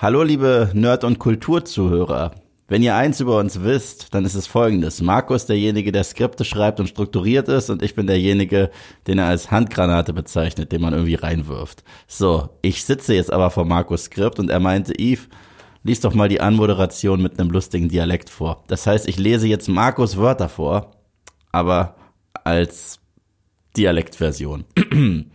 Hallo liebe Nerd- und Kulturzuhörer. Wenn ihr eins über uns wisst, dann ist es folgendes. Marco ist derjenige, der Skripte schreibt und strukturiert ist und ich bin derjenige, den er als Handgranate bezeichnet, den man irgendwie reinwirft. So, ich sitze jetzt aber vor Marcos Skript und er meinte, Yves, lies doch mal die Anmoderation mit einem lustigen Dialekt vor. Das heißt, ich lese jetzt Marcos Wörter vor, aber als Dialektversion.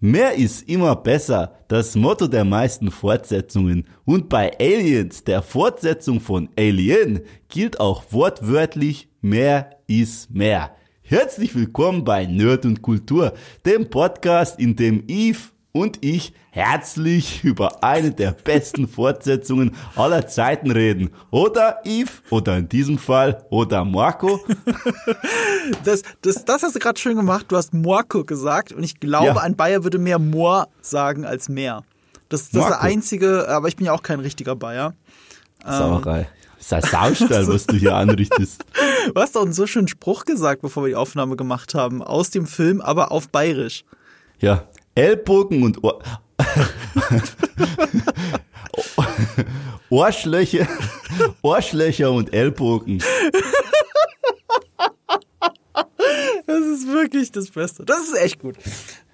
Mehr ist immer besser, das Motto der meisten Fortsetzungen. Und bei Aliens, der Fortsetzung von Alien, gilt auch wortwörtlich mehr ist mehr. Herzlich willkommen bei Nerd und Kultur, dem Podcast, in dem Eve und ich herzlich über eine der besten Fortsetzungen aller Zeiten reden. Oder Yves, oder in diesem Fall, oder Marco. Das, das, das hast du gerade schön gemacht. Du hast Marco gesagt und ich glaube, Ja. ein Bayer würde mehr Moor sagen als mehr. Das, das ist der einzige, aber ich bin ja auch kein richtiger Bayer. Sauerei. Das ist ein Saustall, was du hier anrichtest. Du hast doch einen so schönen Spruch gesagt, bevor wir die Aufnahme gemacht haben, aus dem Film, aber auf Bayerisch. Ja, Ellbogen und Ohr Ohrschlöcher, Ohrschlöcher und Ellbogen. Das ist wirklich das Beste. Das ist echt gut.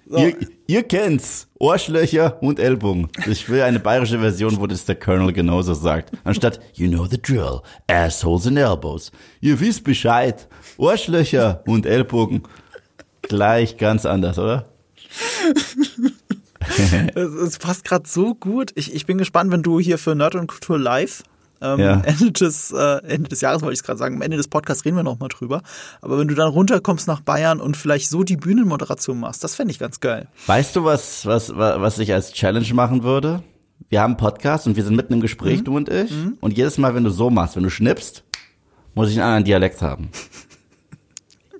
So. Ihr, ihr kennt's. Ohrschlöcher und Ellbogen. Ich will eine bayerische Version, wo das der Colonel genauso sagt. Anstatt, you know the drill, assholes and elbows. Ihr wisst Bescheid. Ohrschlöcher und Ellbogen. Gleich ganz anders, oder? Es, passt gerade so gut. Ich, ich bin gespannt, wenn du hier für Nerd und Kultur live ähm, Ja. Ende, des, äh, Ende des Jahres, wollte ich gerade sagen, am Ende des Podcasts reden wir nochmal drüber. Aber wenn du dann runterkommst nach Bayern und vielleicht so die Bühnenmoderation machst, das fände ich ganz geil. Weißt du, was, was, wa- was ich als Challenge machen würde? Wir haben einen Podcast und wir sind mitten im Gespräch, du und ich. Und jedes Mal, wenn du so machst, wenn du schnippst, muss ich einen anderen Dialekt haben.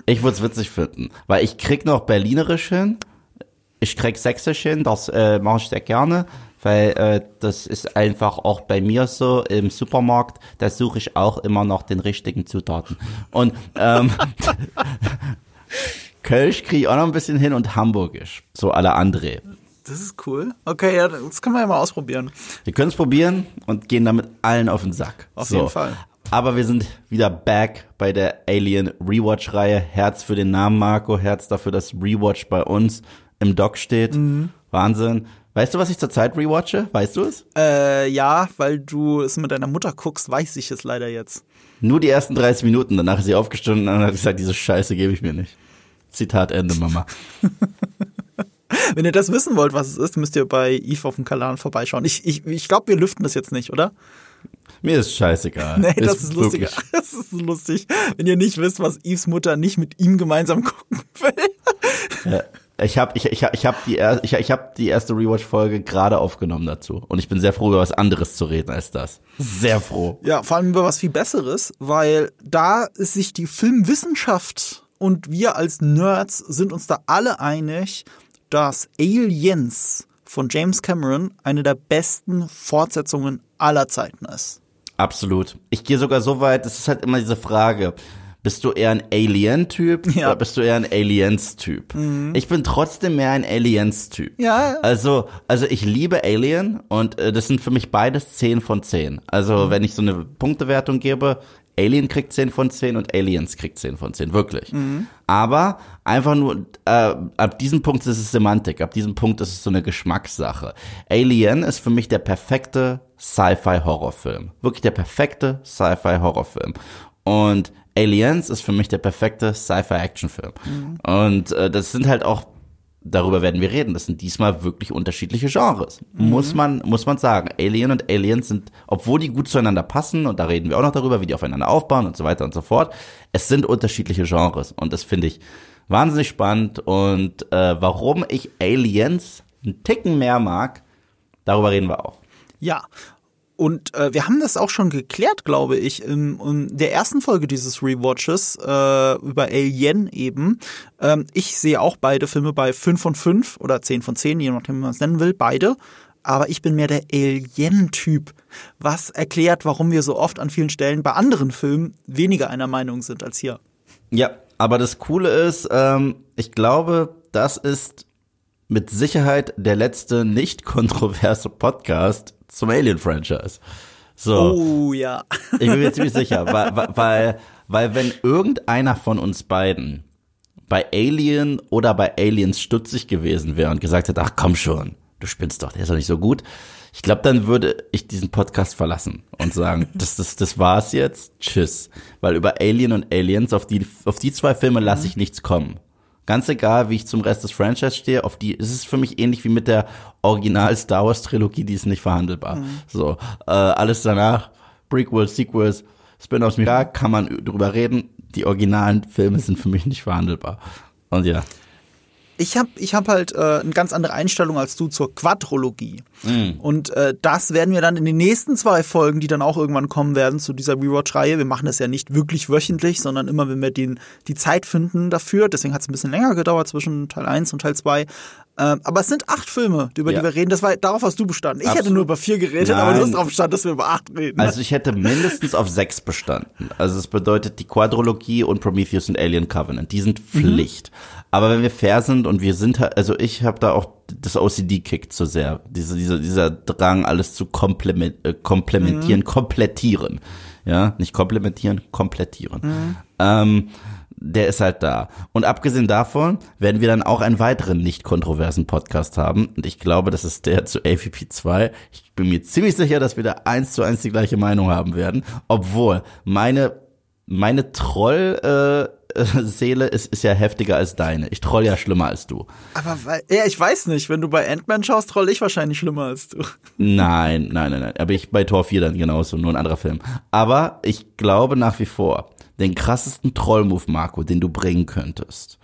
Ich würde es witzig finden, weil ich krieg noch Berlinerisch hin, ich krieg Sächsisch hin, das äh, mache ich sehr gerne, weil äh, das ist einfach auch bei mir so im Supermarkt, da suche ich auch immer noch den richtigen Zutaten. Und ähm, Kölsch kriege ich auch noch ein bisschen hin und Hamburgisch, so alle André. Das ist cool. Okay, ja, das können wir ja mal ausprobieren. Wir können es probieren und gehen damit allen auf den Sack. Auf jeden Fall. Aber wir sind wieder back bei der Alien Rewatch-Reihe. Herz für den Namen Marco, Herz dafür, dass Rewatch bei uns im Doc steht. Mhm. Wahnsinn. Weißt du, was ich zurzeit rewatche? Weißt du es? Äh, ja, weil du es mit deiner Mutter guckst, weiß ich es leider jetzt. Nur die ersten 30 Minuten. Danach ist sie aufgestanden und hat gesagt, diese Scheiße gebe ich mir nicht. Zitat Ende, Mama. Wenn ihr das wissen wollt, was es ist, müsst ihr bei Eve auf dem Kanal vorbeischauen. Ich, ich, ich glaube, wir lüften das jetzt nicht, oder? Mir ist scheißegal. Nee, das ist lustiger. wirklich- Das ist lustig, wenn ihr nicht wisst, was Eves Mutter nicht mit ihm gemeinsam gucken will. Ich habe ich, ich, ich hab die, er- ich, ich hab die erste Rewatch-Folge gerade aufgenommen dazu. Und ich bin sehr froh, über was anderes zu reden als das. Sehr froh. Ja, vor allem über was viel Besseres, weil da ist sich die Filmwissenschaft und wir als Nerds sind uns da alle einig, dass Aliens von James Cameron eine der besten Fortsetzungen aller Zeiten ist. Absolut. Ich gehe sogar so weit, es ist halt immer diese Frage. Bist du eher ein Alien-Typ Ja. oder bist du eher ein Aliens-Typ? Ich bin trotzdem mehr ein Aliens-Typ. Ja. Also, also ich liebe Alien und äh, das sind für mich beides 10 von 10. Also wenn ich so eine Punktewertung gebe, Alien kriegt 10 von 10 und Aliens kriegt 10 von 10, wirklich. Aber einfach nur, äh, ab diesem Punkt ist es Semantik, ab diesem Punkt ist es so eine Geschmackssache. Alien ist für mich der perfekte Sci-Fi-Horrorfilm. Wirklich der perfekte Sci-Fi-Horrorfilm. Und Aliens ist für mich der perfekte Sci-Fi-Actionfilm. Und äh, das sind halt auch darüber werden wir reden. Das sind diesmal wirklich unterschiedliche Genres. Muss man, muss man sagen. Alien und Aliens sind, obwohl die gut zueinander passen, und da reden wir auch noch darüber, wie die aufeinander aufbauen und so weiter und so fort. Es sind unterschiedliche Genres. Und das finde ich wahnsinnig spannend. Und äh, warum ich Aliens einen Ticken mehr mag, darüber reden wir auch. Ja. Und äh, wir haben das auch schon geklärt, glaube ich, in, in der ersten Folge dieses Rewatches äh, über Alien eben. Ähm, ich sehe auch beide Filme bei 5 von 5 oder 10 von 10, je nachdem, wie man es nennen will, beide. Aber ich bin mehr der Alien-Typ, was erklärt, warum wir so oft an vielen Stellen bei anderen Filmen weniger einer Meinung sind als hier. Ja, aber das Coole ist, ähm, ich glaube, das ist mit Sicherheit der letzte nicht kontroverse Podcast zum Alien-Franchise. So. Oh ja. Ich bin mir ziemlich sicher, weil, weil, weil wenn irgendeiner von uns beiden bei Alien oder bei Aliens stutzig gewesen wäre und gesagt hätte, ach komm schon, du spinnst doch, der ist doch nicht so gut. Ich glaube, dann würde ich diesen Podcast verlassen und sagen, das, das, das war's jetzt, tschüss. Weil über Alien und Aliens, auf die, auf die zwei Filme lasse ich nichts kommen. Ganz egal, wie ich zum Rest des Franchise stehe, auf die, es ist für mich ähnlich wie mit der Original Star Wars Trilogie, die ist nicht verhandelbar. Mhm. So, äh, alles danach, Prequels, Sequels, Spin-offs, ja, kann man drüber reden. Die originalen Filme sind für mich nicht verhandelbar. Und ja ich habe ich hab halt äh, eine ganz andere Einstellung als du zur Quadrologie. Mm. Und äh, das werden wir dann in den nächsten zwei Folgen, die dann auch irgendwann kommen werden, zu dieser Rewatch-Reihe. Wir machen das ja nicht wirklich wöchentlich, sondern immer, wenn wir den, die Zeit finden dafür. Deswegen hat es ein bisschen länger gedauert zwischen Teil 1 und Teil 2. Ähm, aber es sind acht Filme, über ja. die wir reden. Das war, darauf hast du bestanden. Ich Absolut. hätte nur über vier geredet, Nein. aber du hast darauf bestanden, dass wir über acht reden. Also ich hätte mindestens auf sechs bestanden. Also es bedeutet die Quadrologie und Prometheus und Alien Covenant. Die sind mhm. Pflicht. Mhm. Aber wenn wir fair sind und wir sind halt, also ich habe da auch das OCD kickt zu sehr. Diese, dieser, dieser Drang, alles zu komplement, äh, komplementieren, mhm. komplettieren. Ja, nicht komplementieren, komplettieren. Mhm. Ähm, der ist halt da. Und abgesehen davon werden wir dann auch einen weiteren nicht kontroversen Podcast haben. Und ich glaube, das ist der zu AVP 2. Ich bin mir ziemlich sicher, dass wir da eins zu eins die gleiche Meinung haben werden. Obwohl meine, meine Troll, äh, Seele ist, ist ja heftiger als deine. Ich troll ja schlimmer als du. Aber weil, ja, ich weiß nicht, wenn du bei Ant-Man schaust, troll ich wahrscheinlich schlimmer als du. Nein, nein, nein, nein. Aber ich bei Tor 4 dann genauso, nur ein anderer Film. Aber ich glaube nach wie vor, den krassesten Troll-Move, Marco, den du bringen könntest.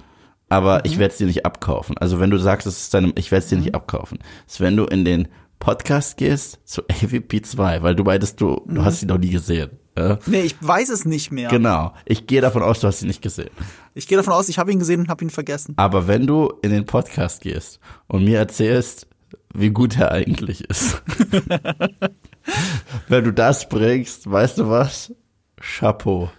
Aber mhm. ich werde es dir nicht abkaufen. Also wenn du sagst, es ist deinem, ich werde es dir mhm. nicht abkaufen. ist, wenn du in den Podcast gehst zu AVP 2, weil du meintest, du, du mhm. hast sie noch nie gesehen. Ja? Nee, ich weiß es nicht mehr. Genau. Ich gehe davon aus, du hast ihn nicht gesehen. Ich gehe davon aus, ich habe ihn gesehen und habe ihn vergessen. Aber wenn du in den Podcast gehst und mir erzählst, wie gut er eigentlich ist, wenn du das bringst, weißt du was? Chapeau.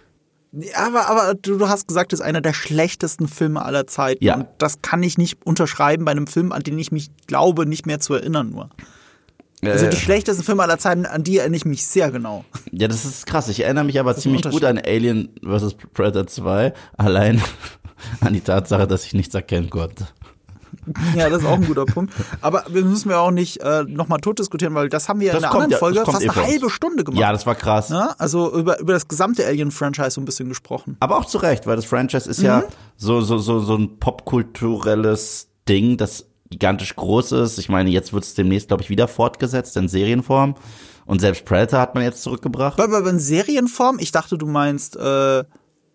Aber, aber du, du hast gesagt, es ist einer der schlechtesten Filme aller Zeiten. Ja. Und das kann ich nicht unterschreiben bei einem Film, an den ich mich glaube, nicht mehr zu erinnern nur. Also die schlechtesten Filme aller Zeiten, an die erinnere ich mich sehr genau. Ja, das ist krass. Ich erinnere mich aber ziemlich gut an Alien vs. Predator 2, allein an die Tatsache, dass ich nichts erkennen konnte. Ja, das ist auch ein guter Punkt. Aber wir müssen ja auch nicht äh, nochmal tot diskutieren, weil das haben wir ja in der anderen ja, Folge fast eh eine halbe Stunde gemacht. Ja, das war krass. Ja, also über, über das gesamte Alien-Franchise so ein bisschen gesprochen. Aber auch zu Recht, weil das Franchise ist mhm. ja so, so, so, so ein popkulturelles Ding, das gigantisch groß ist. Ich meine, jetzt wird es demnächst, glaube ich, wieder fortgesetzt in Serienform. Und selbst Predator hat man jetzt zurückgebracht. Aber in Serienform? Ich dachte, du meinst äh,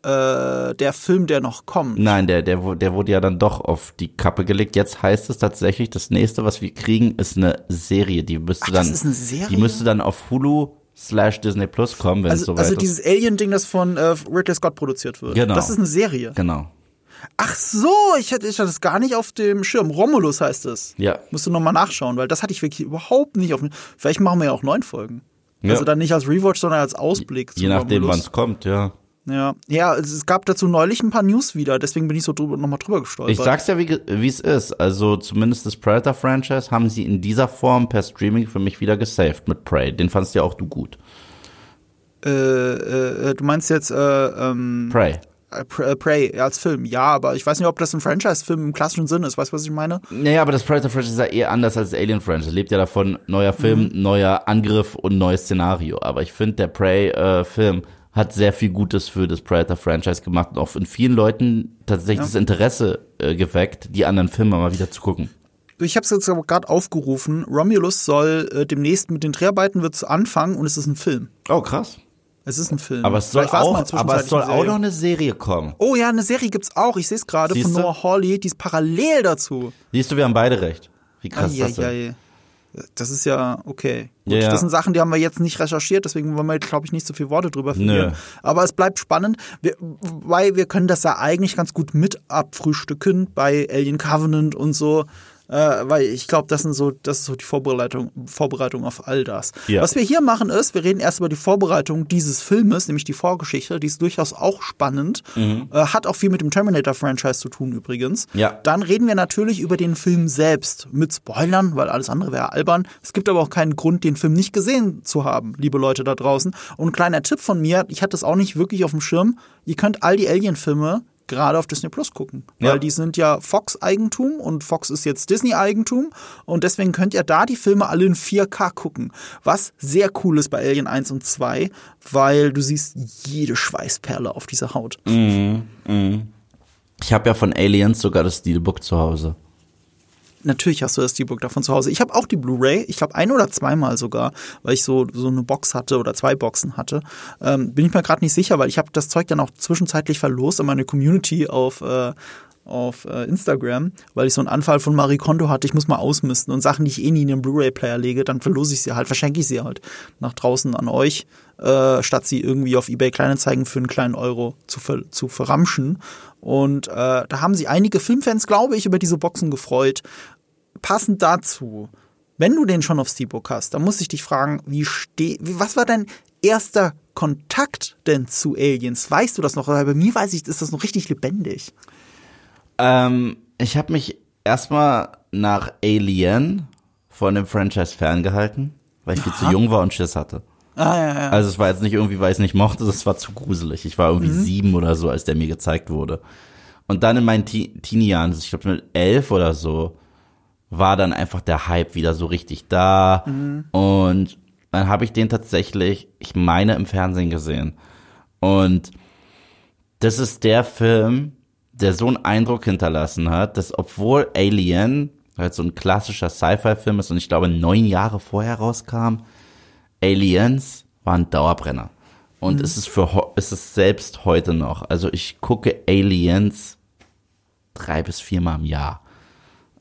äh, der Film, der noch kommt. Nein, der, der, der wurde ja dann doch auf die Kappe gelegt. Jetzt heißt es tatsächlich, das nächste, was wir kriegen, ist eine Serie. Die müsste Ach, dann, das ist eine Serie? die müsste dann auf Hulu slash Disney Plus kommen, wenn also, es soweit also ist. Also dieses Alien-Ding, das von äh, Ridley Scott produziert wird. Genau. Das ist eine Serie. Genau. Ach so, ich hatte, ich hatte das gar nicht auf dem Schirm. Romulus heißt es. Ja. Musst du nochmal nachschauen, weil das hatte ich wirklich überhaupt nicht auf dem. Vielleicht machen wir ja auch neun Folgen. Ja. Also dann nicht als Rewatch, sondern als Ausblick. Je nachdem, wann es kommt, ja. Ja, ja, es gab dazu neulich ein paar News wieder, deswegen bin ich so drüber, nochmal drüber gestolpert. Ich sag's ja, wie es ist. Also zumindest das Predator-Franchise haben sie in dieser Form per Streaming für mich wieder gesaved mit Prey. Den fandst ja auch du gut. Äh, äh, du meinst jetzt äh, ähm, Prey. Äh, äh, Prey als Film, ja, aber ich weiß nicht, ob das ein Franchise-Film im klassischen Sinn ist. Weißt du, was ich meine? Naja, aber das Predator-Franchise ist ja eher anders als das Alien-Franchise. Lebt ja davon, neuer Film, mhm. neuer Angriff und neues Szenario. Aber ich finde, der Prey-Film äh, hat sehr viel Gutes für das Predator-Franchise gemacht und auch in vielen Leuten tatsächlich ja. das Interesse äh, geweckt, die anderen Filme mal wieder zu gucken. Ich habe es jetzt aber gerade aufgerufen. Romulus soll äh, demnächst mit den Dreharbeiten wird's anfangen und es ist ein Film. Oh, krass. Es ist ein Film. Aber es soll, auch, aber es soll auch noch eine Serie kommen. Oh ja, eine Serie gibt's auch. Ich sehe es gerade von Noah Hawley. Die ist parallel dazu. Siehst du, wir haben beide recht. Wie krass ist das denn? Das ist ja okay. Gut, ja, ja. Das sind Sachen, die haben wir jetzt nicht recherchiert, deswegen wollen wir, glaube ich, nicht so viele Worte drüber verlieren. Nö. Aber es bleibt spannend, weil wir können das ja eigentlich ganz gut mit abfrühstücken bei Alien Covenant und so. Äh, weil ich glaube, das sind so, das ist so die Vorbereitung, Vorbereitung auf all das. Ja. Was wir hier machen ist, wir reden erst über die Vorbereitung dieses Filmes, nämlich die Vorgeschichte, die ist durchaus auch spannend, äh, hat auch viel mit dem Terminator-Franchise zu tun übrigens. Mhm. Ja. Dann reden wir natürlich über den Film selbst mit Spoilern, weil alles andere wäre albern. Es gibt aber auch keinen Grund, den Film nicht gesehen zu haben, liebe Leute da draußen. Und ein kleiner Tipp von mir, ich hatte es auch nicht wirklich auf dem Schirm, ihr könnt all die Alien-Filme gerade auf Disney Plus gucken. Weil Ja. die sind ja Fox-Eigentum und Fox ist jetzt Disney-Eigentum und deswegen könnt ihr da die Filme alle in 4K gucken. Was sehr cool ist bei Alien 1 und 2, weil du siehst jede Schweißperle auf dieser Haut. Ich habe ja von Aliens sogar das Steelbook zu Hause. Natürlich hast du das Steelbook davon zu Hause. Ich habe auch die Blu-ray, ich glaube ein oder zweimal sogar, weil ich so so eine Box hatte oder zwei Boxen hatte. Ähm, bin ich mir gerade nicht sicher, weil ich habe das Zeug dann auch zwischenzeitlich verlost an meine Community auf äh, auf äh, Instagram, weil ich so einen Anfall von Marie Kondo hatte, ich muss mal ausmisten und Sachen, die ich eh nie in den Blu-ray-Player lege, dann verlose ich sie halt, verschenke ich sie halt nach draußen an euch, äh, statt sie irgendwie auf eBay Kleinanzeigen für einen kleinen Euro zu, ver zu verramschen. Und äh, da haben sich einige Filmfans, glaube ich, über diese Boxen gefreut. Passend dazu, wenn du den schon auf Steelbook hast, dann muss ich dich fragen, wie steh, wie, was war dein erster Kontakt denn zu Aliens? Weißt du das noch? Weil bei mir weiß ich, ist das noch richtig lebendig. Ähm, ich habe mich erstmal nach Alien von dem Franchise ferngehalten, weil ich viel zu jung war und Schiss hatte. Ah, ja, ja. Also es war jetzt nicht irgendwie, weil ich es nicht mochte, es war zu gruselig. Ich war irgendwie sieben oder so, als der mir gezeigt wurde. Und dann in meinen Te- Teenie-Jahren, ich glaube mit elf oder so, war dann einfach der Hype wieder so richtig da. Und dann habe ich den tatsächlich, ich meine, im Fernsehen gesehen. Und das ist der Film, der so einen Eindruck hinterlassen hat, dass obwohl Alien halt so ein klassischer Sci-Fi-Film ist und ich glaube neun Jahre vorher rauskam, Aliens war ein Dauerbrenner. Und es ist für ho- es ist selbst heute noch. Also ich gucke Aliens drei bis viermal im Jahr.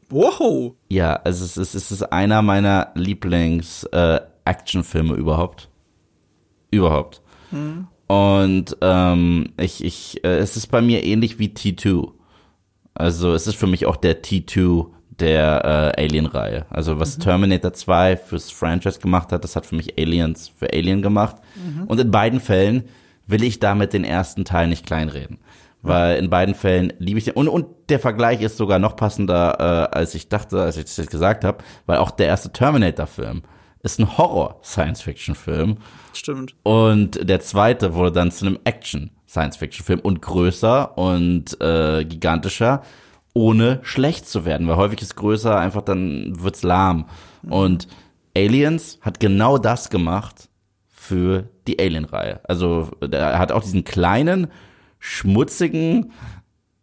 Wow. Ja, also es ist, es ist einer meiner Lieblings-Actionfilme überhaupt. Überhaupt. Und ähm, ich, ich, äh, es ist bei mir ähnlich wie T2. Also es ist für mich auch der T2 der äh, Alien-Reihe. Also was Terminator 2 fürs Franchise gemacht hat, das hat für mich Aliens für Alien gemacht. Und in beiden Fällen will ich damit den ersten Teil nicht kleinreden. Weil in beiden Fällen liebe ich den. Und, und der Vergleich ist sogar noch passender, äh, als ich dachte, als ich das jetzt gesagt habe, weil auch der erste Terminator-Film ist ein Horror-Science-Fiction-Film. Stimmt. Und der zweite wurde dann zu einem Action-Science-Fiction-Film und größer und äh, gigantischer, ohne schlecht zu werden. Weil häufig ist größer, einfach dann wird's lahm. Und Aliens hat genau das gemacht für die Alien-Reihe. Also er hat auch diesen kleinen, schmutzigen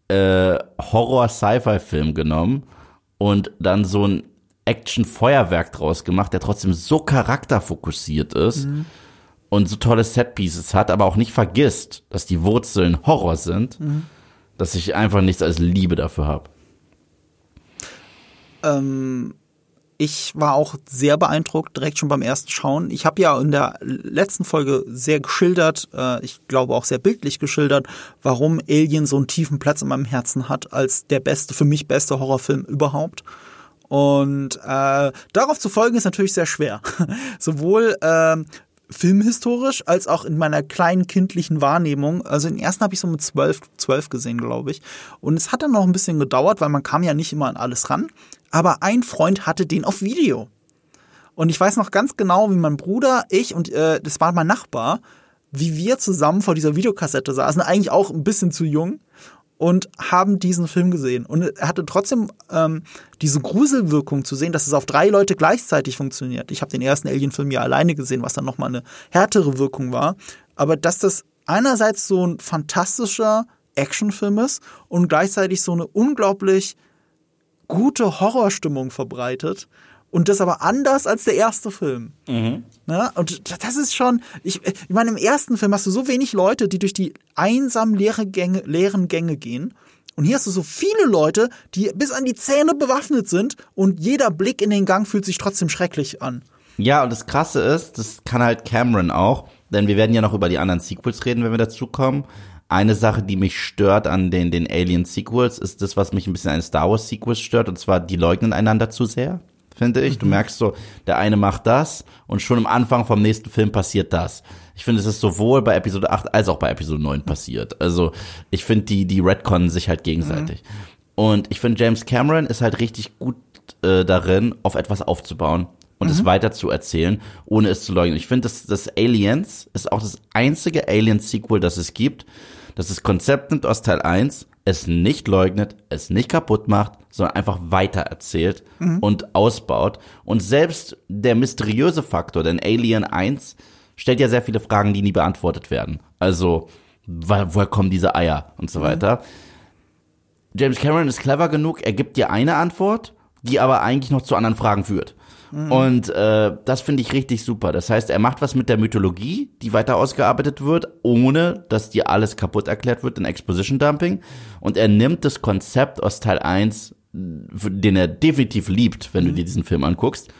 äh, Horror-Sci-Fi-Film genommen und dann so ein Action-Feuerwerk draus gemacht, der trotzdem so charakterfokussiert ist und so tolle Setpieces hat, aber auch nicht vergisst, dass die Wurzeln Horror sind, dass ich einfach nichts als Liebe dafür habe. Ähm, ich war auch sehr beeindruckt, direkt schon beim ersten Schauen. Ich habe ja in der letzten Folge sehr geschildert, äh, ich glaube auch sehr bildlich geschildert, warum Alien so einen tiefen Platz in meinem Herzen hat, als der beste, für mich beste Horrorfilm überhaupt. Und äh, darauf zu folgen ist natürlich sehr schwer. Sowohl ähm, filmhistorisch als auch in meiner kleinen kindlichen Wahrnehmung. Also den ersten habe ich so mit zwölf, zwölf gesehen, glaube ich. Und es hat dann noch ein bisschen gedauert, weil man kam ja nicht immer an alles ran. Aber ein Freund hatte den auf Video. Und ich weiß noch ganz genau, wie mein Bruder, ich und äh, das war mein Nachbar, wie wir zusammen vor dieser Videokassette saßen, eigentlich auch ein bisschen zu jung und haben diesen Film gesehen. Und er hatte trotzdem ähm, diese Gruselwirkung zu sehen, dass es auf drei Leute gleichzeitig funktioniert. Ich habe den ersten Alien-Film ja alleine gesehen, was dann nochmal eine härtere Wirkung war. Aber dass das einerseits so ein fantastischer Actionfilm ist und gleichzeitig so eine unglaublich gute Horrorstimmung verbreitet. Und das aber anders als der erste Film. Ne? Und das ist schon, ich, ich meine, im ersten Film hast du so wenig Leute, die durch die einsam leere Gänge, leeren Gänge gehen. Und hier hast du so viele Leute, die bis an die Zähne bewaffnet sind und jeder Blick in den Gang fühlt sich trotzdem schrecklich an. Ja, und das Krasse ist, das kann halt Cameron auch, denn wir werden ja noch über die anderen Sequels reden, wenn wir dazu kommen. Eine Sache, die mich stört an den, den Alien-Sequels, ist das, was mich ein bisschen an Star Wars-Sequels stört, und zwar, die leugnen einander zu sehr, finde ich. Du merkst so, der eine macht das und schon am Anfang vom nächsten Film passiert das. Ich finde, es ist sowohl bei Episode 8 als auch bei Episode 9 passiert. Also, ich finde, die, die Redconnen sich halt gegenseitig. Und ich finde, James Cameron ist halt richtig gut äh, darin, auf etwas aufzubauen und es weiter zu erzählen, ohne es zu leugnen. Ich finde, das, das Aliens ist auch das einzige Alien-Sequel, das es gibt, das das Konzept nimmt aus Teil 1, es nicht leugnet, es nicht kaputt macht, sondern einfach weiter erzählt und ausbaut. Und selbst der mysteriöse Faktor, denn Alien 1 stellt ja sehr viele Fragen, die nie beantwortet werden. Also, wo- woher kommen diese Eier und so weiter. James Cameron ist clever genug, er gibt dir eine Antwort, die aber eigentlich noch zu anderen Fragen führt. Und äh, das finde ich richtig super. Das heißt, er macht was mit der Mythologie, die weiter ausgearbeitet wird, ohne dass dir alles kaputt erklärt wird in Exposition Dumping. Und er nimmt das Konzept aus Teil 1, für- den er definitiv liebt, wenn du dir diesen Film anguckst,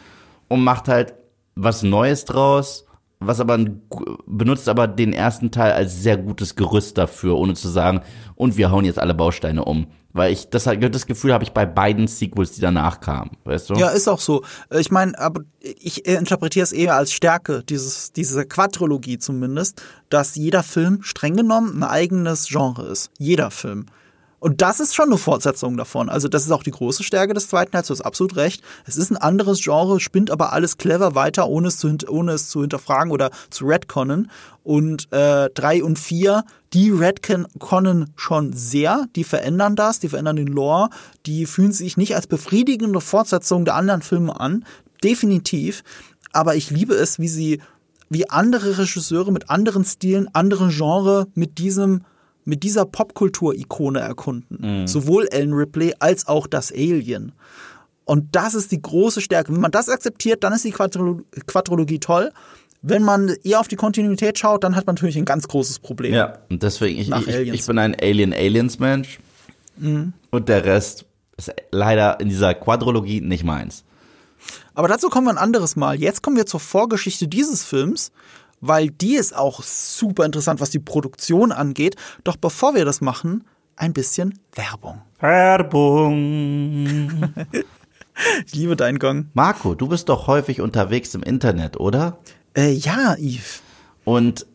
und macht halt was Neues draus, was aber ein, benutzt aber den ersten Teil als sehr gutes Gerüst dafür, ohne zu sagen, und wir hauen jetzt alle Bausteine um. Weil ich das, das Gefühl habe ich bei beiden Sequels, die danach kamen, weißt du? Ja, ist auch so. Ich meine, aber ich interpretiere es eher als Stärke, dieses, diese Quadrologie zumindest, dass jeder Film streng genommen ein eigenes Genre ist. Jeder Film. Und das ist schon eine Fortsetzung davon. Also das ist auch die große Stärke des zweiten Teils, du hast absolut recht. Es ist ein anderes Genre, spinnt aber alles clever weiter, ohne es zu, ohne es zu hinterfragen oder zu retconnen. Und äh, drei und vier, die retconnen schon sehr, die verändern das, die verändern den Lore, die fühlen sich nicht als befriedigende Fortsetzung der anderen Filme an, definitiv. Aber ich liebe es, wie sie, wie andere Regisseure mit anderen Stilen, anderen Genre mit diesem mit dieser Popkultur-Ikone erkunden. Sowohl Ellen Ripley als auch das Alien. Und das ist die große Stärke. Wenn man das akzeptiert, dann ist die Quadrolo Quadrologie toll. Wenn man eher auf die Kontinuität schaut, dann hat man natürlich ein ganz großes Problem. Ja, und deswegen, ich, ich. Mhm. ich bin ein Alien-Aliens-Mensch. Und der Rest ist leider in dieser Quadrologie nicht meins. Aber dazu kommen wir ein anderes Mal. Jetzt kommen wir zur Vorgeschichte dieses Films, weil die ist auch super interessant, was die Produktion angeht. Doch bevor wir das machen, ein bisschen Werbung. Werbung. Ich liebe deinen Gang. Marco, du bist doch häufig unterwegs im Internet, oder? Äh, ja, Yves. Und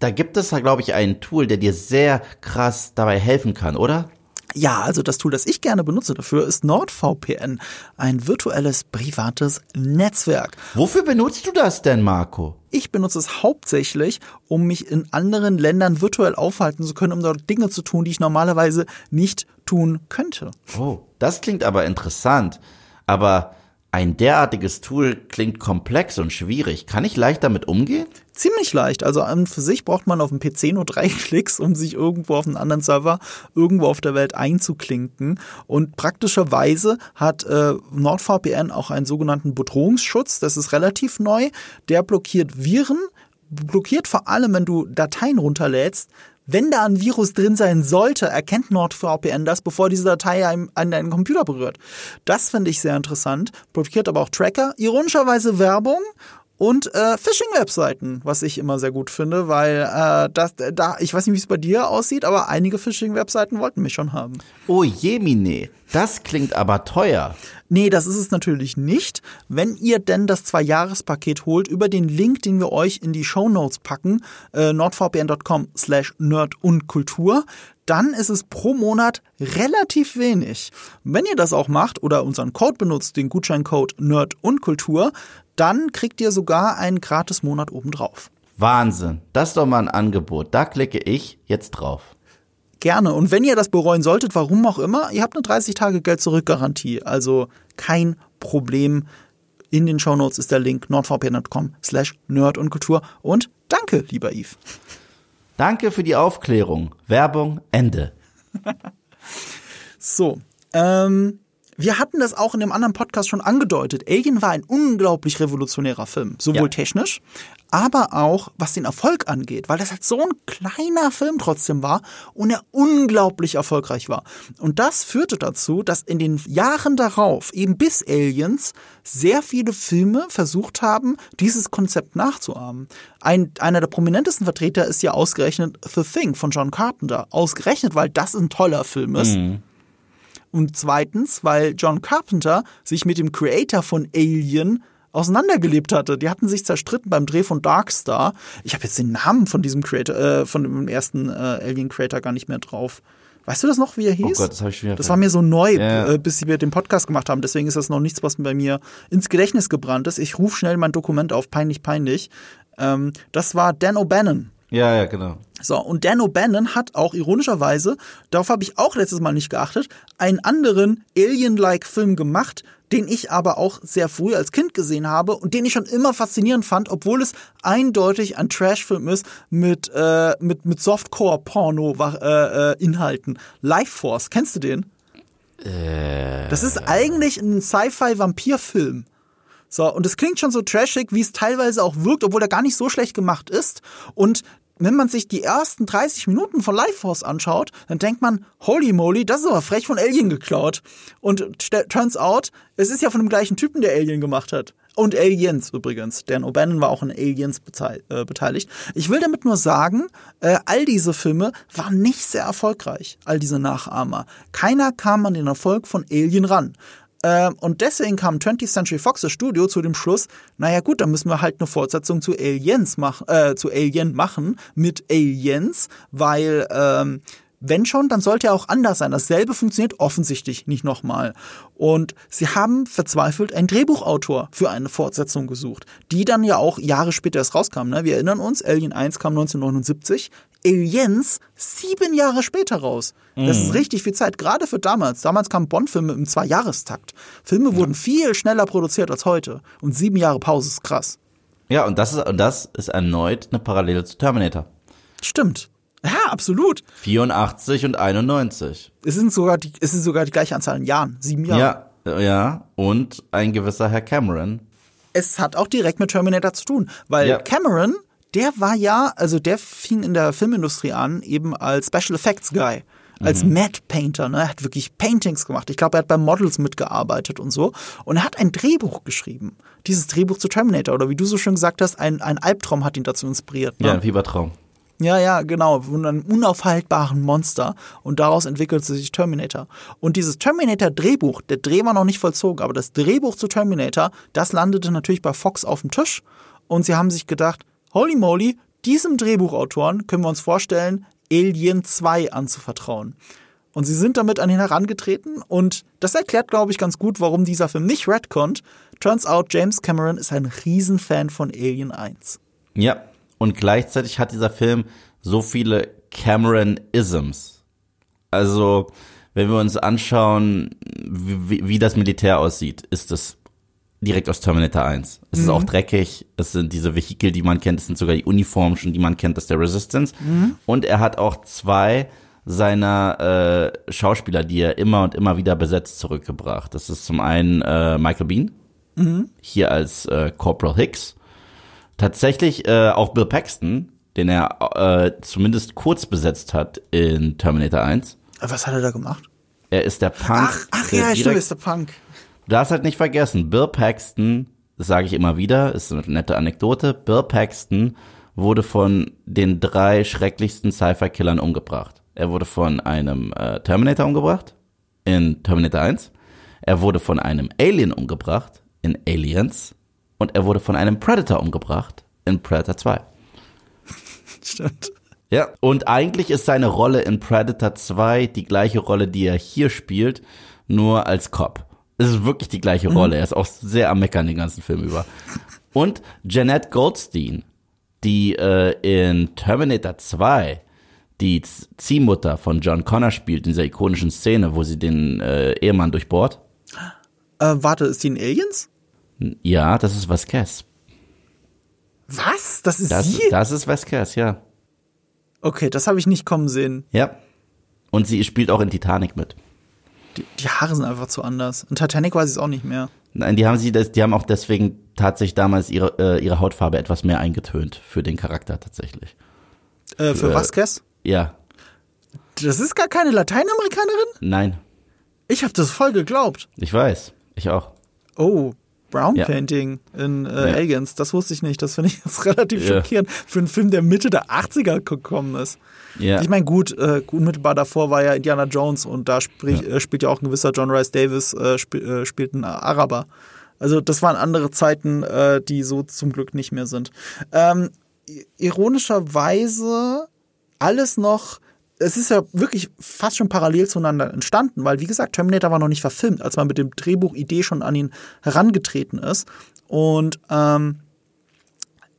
da gibt es, glaube ich, ein Tool, der dir sehr krass dabei helfen kann, oder? Ja, also das Tool, das ich gerne benutze dafür, ist NordVPN, ein virtuelles privates Netzwerk. Wofür benutzt du das denn, Marco? Ich benutze es hauptsächlich, um mich in anderen Ländern virtuell aufhalten zu können, um dort Dinge zu tun, die ich normalerweise nicht tun könnte. Oh, das klingt aber interessant. Aber ein derartiges Tool klingt komplex und schwierig. Kann ich leicht damit umgehen? Ziemlich leicht. Also an und für sich braucht man auf dem PC nur drei Klicks, um sich irgendwo auf einen anderen Server irgendwo auf der Welt einzuklinken. Und praktischerweise hat äh, NordVPN auch einen sogenannten Bedrohungsschutz. Das ist relativ neu. Der blockiert Viren, blockiert vor allem, wenn du Dateien runterlädst. Wenn da ein Virus drin sein sollte, erkennt NordVPN das, bevor diese Datei an deinen Computer berührt. Das finde ich sehr interessant. Blockiert aber auch Tracker. Ironischerweise Werbung und äh, Phishing-Webseiten, was ich immer sehr gut finde, weil äh, das, da, ich weiß nicht, wie es bei dir aussieht, aber einige Phishing-Webseiten wollten mich schon haben. Oh jemine, das klingt aber teuer. Nee, das ist es natürlich nicht. Wenn ihr denn das Zwei-Jahres-Paket holt, über den Link, den wir euch in die Show Notes packen, äh, nordvpn.com slash nerd und Kultur, dann ist es pro Monat relativ wenig. Wenn ihr das auch macht oder unseren Code benutzt, den Gutscheincode Nerd und Kultur, dann kriegt ihr sogar einen gratis Monat obendrauf. Wahnsinn. Das ist doch mal ein Angebot. Da klicke ich jetzt drauf. Gerne. Und wenn ihr das bereuen solltet, warum auch immer, ihr habt eine 30 Tage Geld zurück Garantie. Also kein Problem. In den Shownotes ist der Link nordvpn.com slash nerd und Kultur. Und danke, lieber Yves. Danke für die Aufklärung. Werbung Ende. So, ähm, Wir hatten das auch in dem anderen Podcast schon angedeutet. Alien war ein unglaublich revolutionärer Film, sowohl Ja. technisch, aber auch was den Erfolg angeht, weil das halt so ein kleiner Film trotzdem war und er unglaublich erfolgreich war. Und das führte dazu, dass in den Jahren darauf, eben bis Aliens, sehr viele Filme versucht haben, dieses Konzept nachzuahmen. Ein, einer der prominentesten Vertreter ist ja ausgerechnet The Thing von John Carpenter. Ausgerechnet, weil das ein toller Film ist. Und zweitens, weil John Carpenter sich mit dem Creator von Alien auseinandergelebt hatte. Die hatten sich zerstritten beim Dreh von Darkstar. Ich habe jetzt den Namen von diesem Creator, äh, von dem ersten äh, Alien Creator gar nicht mehr drauf. Weißt du das noch, wie er hieß? Oh Gott, das habe ich wieder Das war mir so neu, Ja. äh, bis wir den Podcast gemacht haben. Deswegen ist das noch nichts, was bei mir ins Gedächtnis gebrannt ist. Ich rufe schnell mein Dokument auf, peinlich, peinlich. Ähm, das war Dan O'Bannon. Ja, ja, genau. So, und Dan O'Bannon hat auch ironischerweise, darauf habe ich auch letztes Mal nicht geachtet, einen anderen Alien-like Film gemacht, den ich aber auch sehr früh als Kind gesehen habe und den ich schon immer faszinierend fand, obwohl es eindeutig ein Trash-Film ist mit, äh, mit, mit Softcore-Porno-Inhalten. Life Force, kennst du den? Das ist eigentlich ein Sci-Fi-Vampir-Film. So, und es klingt schon so trashig, wie es teilweise auch wirkt, obwohl er gar nicht so schlecht gemacht ist. Und wenn man sich die ersten 30 Minuten von Life Force anschaut, dann denkt man, holy moly, das ist aber frech von Alien geklaut. Und turns out, es ist ja von dem gleichen Typen, der Alien gemacht hat. Und Aliens übrigens. Dan O'Bannon war auch in Aliens äh, beteiligt. Ich will damit nur sagen, äh, all diese Filme waren nicht sehr erfolgreich, all diese Nachahmer. Keiner kam an den Erfolg von Alien ran. Ähm, und deswegen kam 20th Century Fox, das Studio, zu dem Schluss, naja gut, dann müssen wir halt eine Fortsetzung zu Aliens machen, äh, zu Alien machen mit Aliens, weil ähm, wenn schon, dann sollte er auch anders sein. Dasselbe funktioniert offensichtlich nicht nochmal. Und sie haben verzweifelt einen Drehbuchautor für eine Fortsetzung gesucht, die dann ja auch Jahre später erst rauskam. Ne? Wir erinnern uns, Alien 1 kam 1979, Aliens sieben Jahre später raus. Das ist richtig viel Zeit, gerade für damals. Damals kamen Bond-Filme im Zwei-Jahrestakt. Filme wurden viel schneller produziert als heute. Und sieben Jahre Pause ist krass. Ja, und das ist, das ist erneut eine Parallele zu Terminator. Stimmt. Ja, absolut. 84 und 91. Es sind sogar die, es ist sogar die gleiche Anzahl an Jahren. Sieben Jahre. Ja, ja. Und ein gewisser Herr Cameron. es hat auch direkt mit Terminator zu tun, weil Ja. Cameron, der war ja, also der fing in der Filmindustrie an, eben als Special Effects Guy, als Matte Painter, ne? Er hat wirklich Paintings gemacht. Ich glaube, er hat bei Models mitgearbeitet und so. Und er hat ein Drehbuch geschrieben. Dieses Drehbuch zu Terminator, oder wie du so schön gesagt hast, ein, ein Albtraum hat ihn dazu inspiriert. Ne? Ja, ein Fiebertraum. Ja, ja, genau, von einem unaufhaltbaren Monster und daraus entwickelte sich Terminator. Und dieses Terminator-Drehbuch, der Dreh war noch nicht vollzogen, aber das Drehbuch zu Terminator, das landete natürlich bei Fox auf dem Tisch und sie haben sich gedacht, holy moly, diesem Drehbuchautoren können wir uns vorstellen, Alien 2 anzuvertrauen. Und sie sind damit an ihn herangetreten und das erklärt, glaube ich, ganz gut, warum dieser Film nicht retconnt. Turns out, James Cameron ist ein Riesenfan von Alien 1. Ja. Und gleichzeitig hat dieser Film so viele Cameron-Isms. Also, wenn wir uns anschauen, wie, wie das Militär aussieht, ist es direkt aus Terminator 1. Es ist auch dreckig, es sind diese Vehikel, die man kennt, es sind sogar die Uniformen schon, die man kennt aus der Resistance. Und er hat auch zwei seiner äh, Schauspieler, die er immer und immer wieder besetzt, zurückgebracht. Das ist zum einen äh, Michael Bean, hier als äh, Corporal Hicks. Tatsächlich äh, auch Bill Paxton, den er äh, zumindest kurz besetzt hat in Terminator 1. Was hat er da gemacht? Er ist der Punk. Ach, ach der ja, stimmt, ist der Punk. Du darfst halt nicht vergessen, Bill Paxton, das sage ich immer wieder, ist eine nette Anekdote, Bill Paxton wurde von den drei schrecklichsten Sci-Fi-Killern umgebracht. Er wurde von einem äh, Terminator umgebracht in Terminator 1. Er wurde von einem Alien umgebracht in Aliens. Und er wurde von einem Predator umgebracht in Predator 2. Stimmt. Ja, und eigentlich ist seine Rolle in Predator 2 die gleiche Rolle, die er hier spielt, nur als Cop. Es ist wirklich die gleiche Rolle. Er ist auch sehr am Meckern den ganzen Film über. Und Jeanette Goldstein, die äh, in Terminator 2 die Ziehmutter von John Connor spielt, in dieser ikonischen Szene, wo sie den äh, Ehemann durchbohrt. Äh, warte, ist die in Aliens? Ja, das ist Vasquez. Was? Das ist Das, sie? das ist Vasquez, ja. Okay, das habe ich nicht kommen sehen. Ja. Und sie spielt auch in Titanic mit. Die, die Haare sind einfach zu anders. In Titanic weiß ich es auch nicht mehr. Nein, die haben sie, das, die haben auch deswegen tatsächlich damals ihre, äh, ihre Hautfarbe etwas mehr eingetönt für den Charakter tatsächlich. Äh, für Für- Vasquez? Ja, Das ist gar keine Lateinamerikanerin? nein, Ich habe das voll geglaubt. ich weiß, ich auch. Oh, Brown Ja. Painting in äh, Ja. Aliens, das wusste ich nicht. Das finde ich jetzt relativ Ja. schockierend für einen Film, der Mitte der 80er gekommen ist. Ja, Ich meine, gut, äh, unmittelbar davor war ja Indiana Jones und da sprich, äh, spielt ja auch ein gewisser John Rice Davis, äh, sp äh, spielt einen Araber. Also das waren andere Zeiten, äh, die so zum Glück nicht mehr sind. Ähm, ironischerweise alles noch, es ist ja wirklich fast schon parallel zueinander entstanden, weil wie gesagt, Terminator war noch nicht verfilmt, als man mit dem Drehbuchidee schon an ihn herangetreten ist. Und ähm,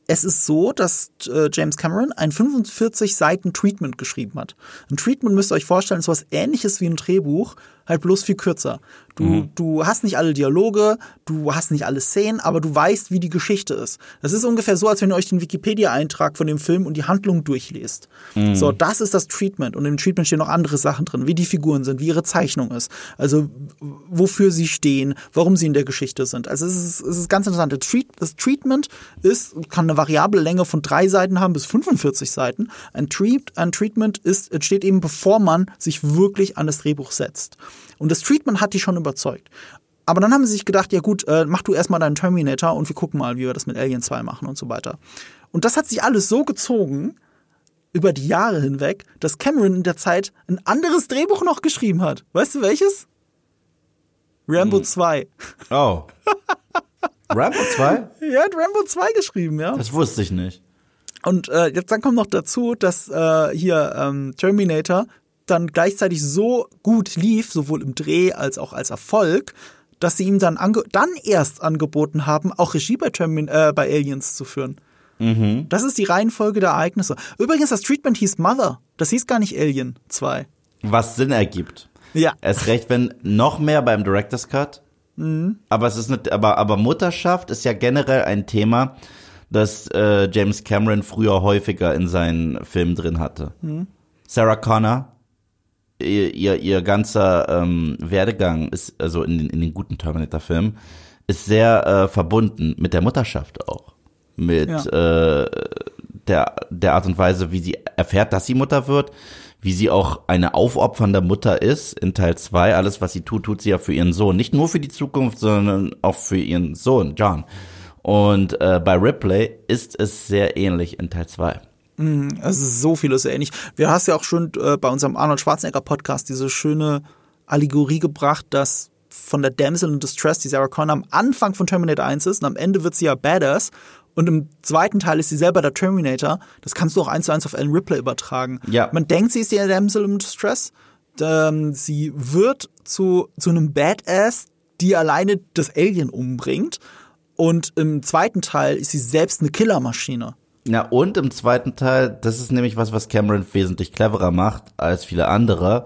es ist so, dass äh, James Cameron ein 45 Seiten Treatment geschrieben hat. Ein Treatment müsst ihr euch vorstellen, ist was ähnliches wie ein Drehbuch, halt bloß viel kürzer. Du, du hast nicht alle Dialoge, du hast nicht alle Szenen, aber du weißt, wie die Geschichte ist. Das ist ungefähr so, als wenn ihr euch den Wikipedia-Eintrag von dem Film und die Handlung durchlest. So, das ist das Treatment. Und im Treatment stehen noch andere Sachen drin, wie die Figuren sind, wie ihre Zeichnung ist. Also, wofür sie stehen, warum sie in der Geschichte sind. Also, es ist, es ist ganz interessant. Das, Treat, das Treatment ist, kann eine variable Länge von drei Seiten haben bis 45 Seiten. Ein, Treat, ein Treatment ist, entsteht eben, bevor man sich wirklich an das Drehbuch setzt. Und das Treatment hat die schon überzeugt. Aber dann haben sie sich gedacht, ja gut, äh, mach du erstmal deinen Terminator und wir gucken mal, wie wir das mit Alien 2 machen und so weiter. Und das hat sich alles so gezogen über die Jahre hinweg, dass Cameron in der Zeit ein anderes Drehbuch noch geschrieben hat. Weißt du welches? Rambo 2. Oh. Rambo 2? Er hat Rambo 2 geschrieben, ja. Das wusste ich nicht. Und äh, jetzt dann kommt noch dazu, dass äh, hier ähm, Terminator dann gleichzeitig so gut lief, sowohl im Dreh als auch als Erfolg, dass sie ihm dann, dann erst angeboten haben, auch Regie bei, Termin äh, bei Aliens zu führen. Das ist die Reihenfolge der Ereignisse. Übrigens, das Treatment hieß Mother. Das hieß gar nicht Alien 2. Was Sinn ergibt. Ja. Erst recht, wenn noch mehr beim Director's Cut. Aber es ist nicht, aber, aber Mutterschaft ist ja generell ein Thema, das äh, James Cameron früher häufiger in seinen Filmen drin hatte. Sarah Connor, ihr, ihr, ihr ganzer ähm, Werdegang ist, also in, den- in den guten Terminator-Filmen, ist sehr äh, verbunden mit der Mutterschaft auch. Mit äh, der, der Art und Weise, wie sie erfährt, dass sie Mutter wird, wie sie auch eine aufopfernde Mutter ist in Teil 2. Alles, was sie tut, tut sie ja für ihren Sohn. Nicht nur für die Zukunft, sondern auch für ihren Sohn, John. Und äh, bei Ripley ist es sehr ähnlich in Teil 2. Es ist so vieles ähnlich. Wir hast ja auch schon äh, bei unserem Arnold Schwarzenegger Podcast diese schöne Allegorie gebracht, dass von der Damsel in Distress, die Sarah Connor am Anfang von Terminator 1 ist und am Ende wird sie ja Badass und im zweiten Teil ist sie selber der Terminator. Das kannst du auch eins zu eins auf Ellen Ripley übertragen. Ja. Man denkt, sie ist die Damsel in Distress. Ähm, sie wird zu, zu einem Badass, die alleine das Alien umbringt. Und im zweiten Teil ist sie selbst eine Killermaschine. Ja, und im zweiten Teil, das ist nämlich was, was Cameron wesentlich cleverer macht als viele andere.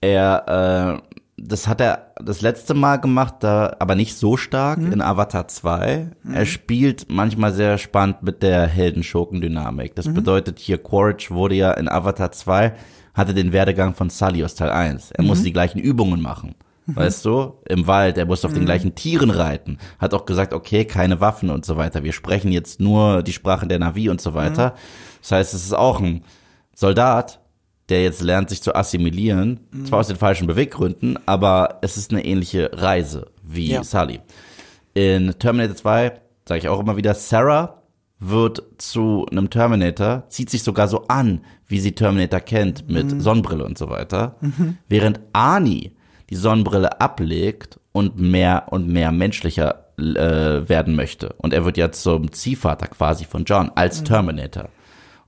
Er, äh, das hat er das letzte Mal gemacht, da, aber nicht so stark in Avatar 2. Er spielt manchmal sehr spannend mit der Helden-Schurken-Dynamik. Das bedeutet hier, Quaritch wurde ja in Avatar 2, hatte den Werdegang von Sully aus Teil 1. Er musste die gleichen Übungen machen. Weißt du, im Wald, er musste auf den gleichen Tieren reiten, hat auch gesagt, okay, keine Waffen und so weiter. Wir sprechen jetzt nur die Sprache der Navi und so weiter. Das heißt, es ist auch ein Soldat, der jetzt lernt, sich zu assimilieren, zwar aus den falschen Beweggründen, aber es ist eine ähnliche Reise wie Ja. Sully. In Terminator 2 sage ich auch immer wieder, Sarah wird zu einem Terminator, zieht sich sogar so an, wie sie Terminator kennt, mit Sonnenbrille und so weiter, während Arnie die Sonnenbrille ablegt und mehr und mehr menschlicher äh, werden möchte. Und er wird ja zum Ziehvater quasi von John als Terminator.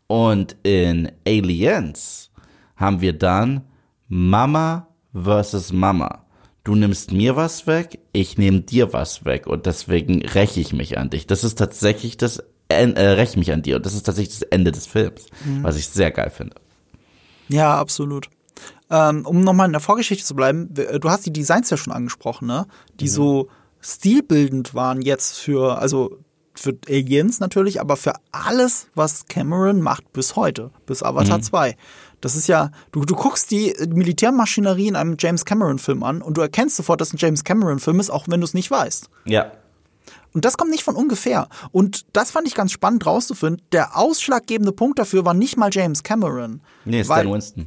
Und in Aliens haben wir dann Mama versus Mama. Du nimmst mir was weg, ich nehme dir was weg und deswegen räche ich mich an dich. Das ist tatsächlich das En- äh, räche mich an dir und das ist tatsächlich das Ende des Films, was ich sehr geil finde. Ja, absolut. Ähm, um nochmal in der Vorgeschichte zu bleiben, w- du hast die Designs ja schon angesprochen, ne? Die so stilbildend waren jetzt für, also für Aliens natürlich, aber für alles, was Cameron macht bis heute, bis Avatar mhm. 2. Das ist ja, du, du guckst die Militärmaschinerie in einem James Cameron-Film an und du erkennst sofort, dass ein James Cameron-Film ist, auch wenn du es nicht weißt. Ja. Und das kommt nicht von ungefähr. Und das fand ich ganz spannend rauszufinden. Der ausschlaggebende Punkt dafür war nicht mal James Cameron. Nee, Stan Winston.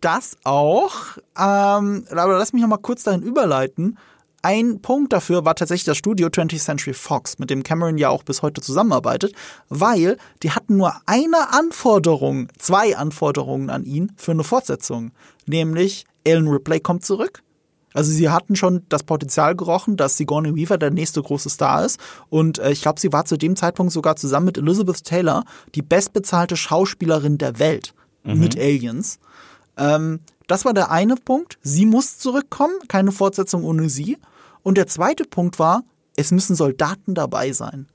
Das auch. Ähm, aber lass mich noch mal kurz dahin überleiten. Ein Punkt dafür war tatsächlich das Studio 20th Century Fox, mit dem Cameron ja auch bis heute zusammenarbeitet, weil die hatten nur eine Anforderung, zwei Anforderungen an ihn für eine Fortsetzung. Nämlich Ellen Ripley kommt zurück. Also sie hatten schon das Potenzial gerochen, dass Sigourney Weaver der nächste große Star ist. Und äh, ich glaube, sie war zu dem Zeitpunkt sogar zusammen mit Elizabeth Taylor die bestbezahlte Schauspielerin der Welt mhm. mit Aliens. Ähm, das war der eine Punkt. Sie muss zurückkommen, keine Fortsetzung ohne sie. Und der zweite Punkt war, es müssen Soldaten dabei sein.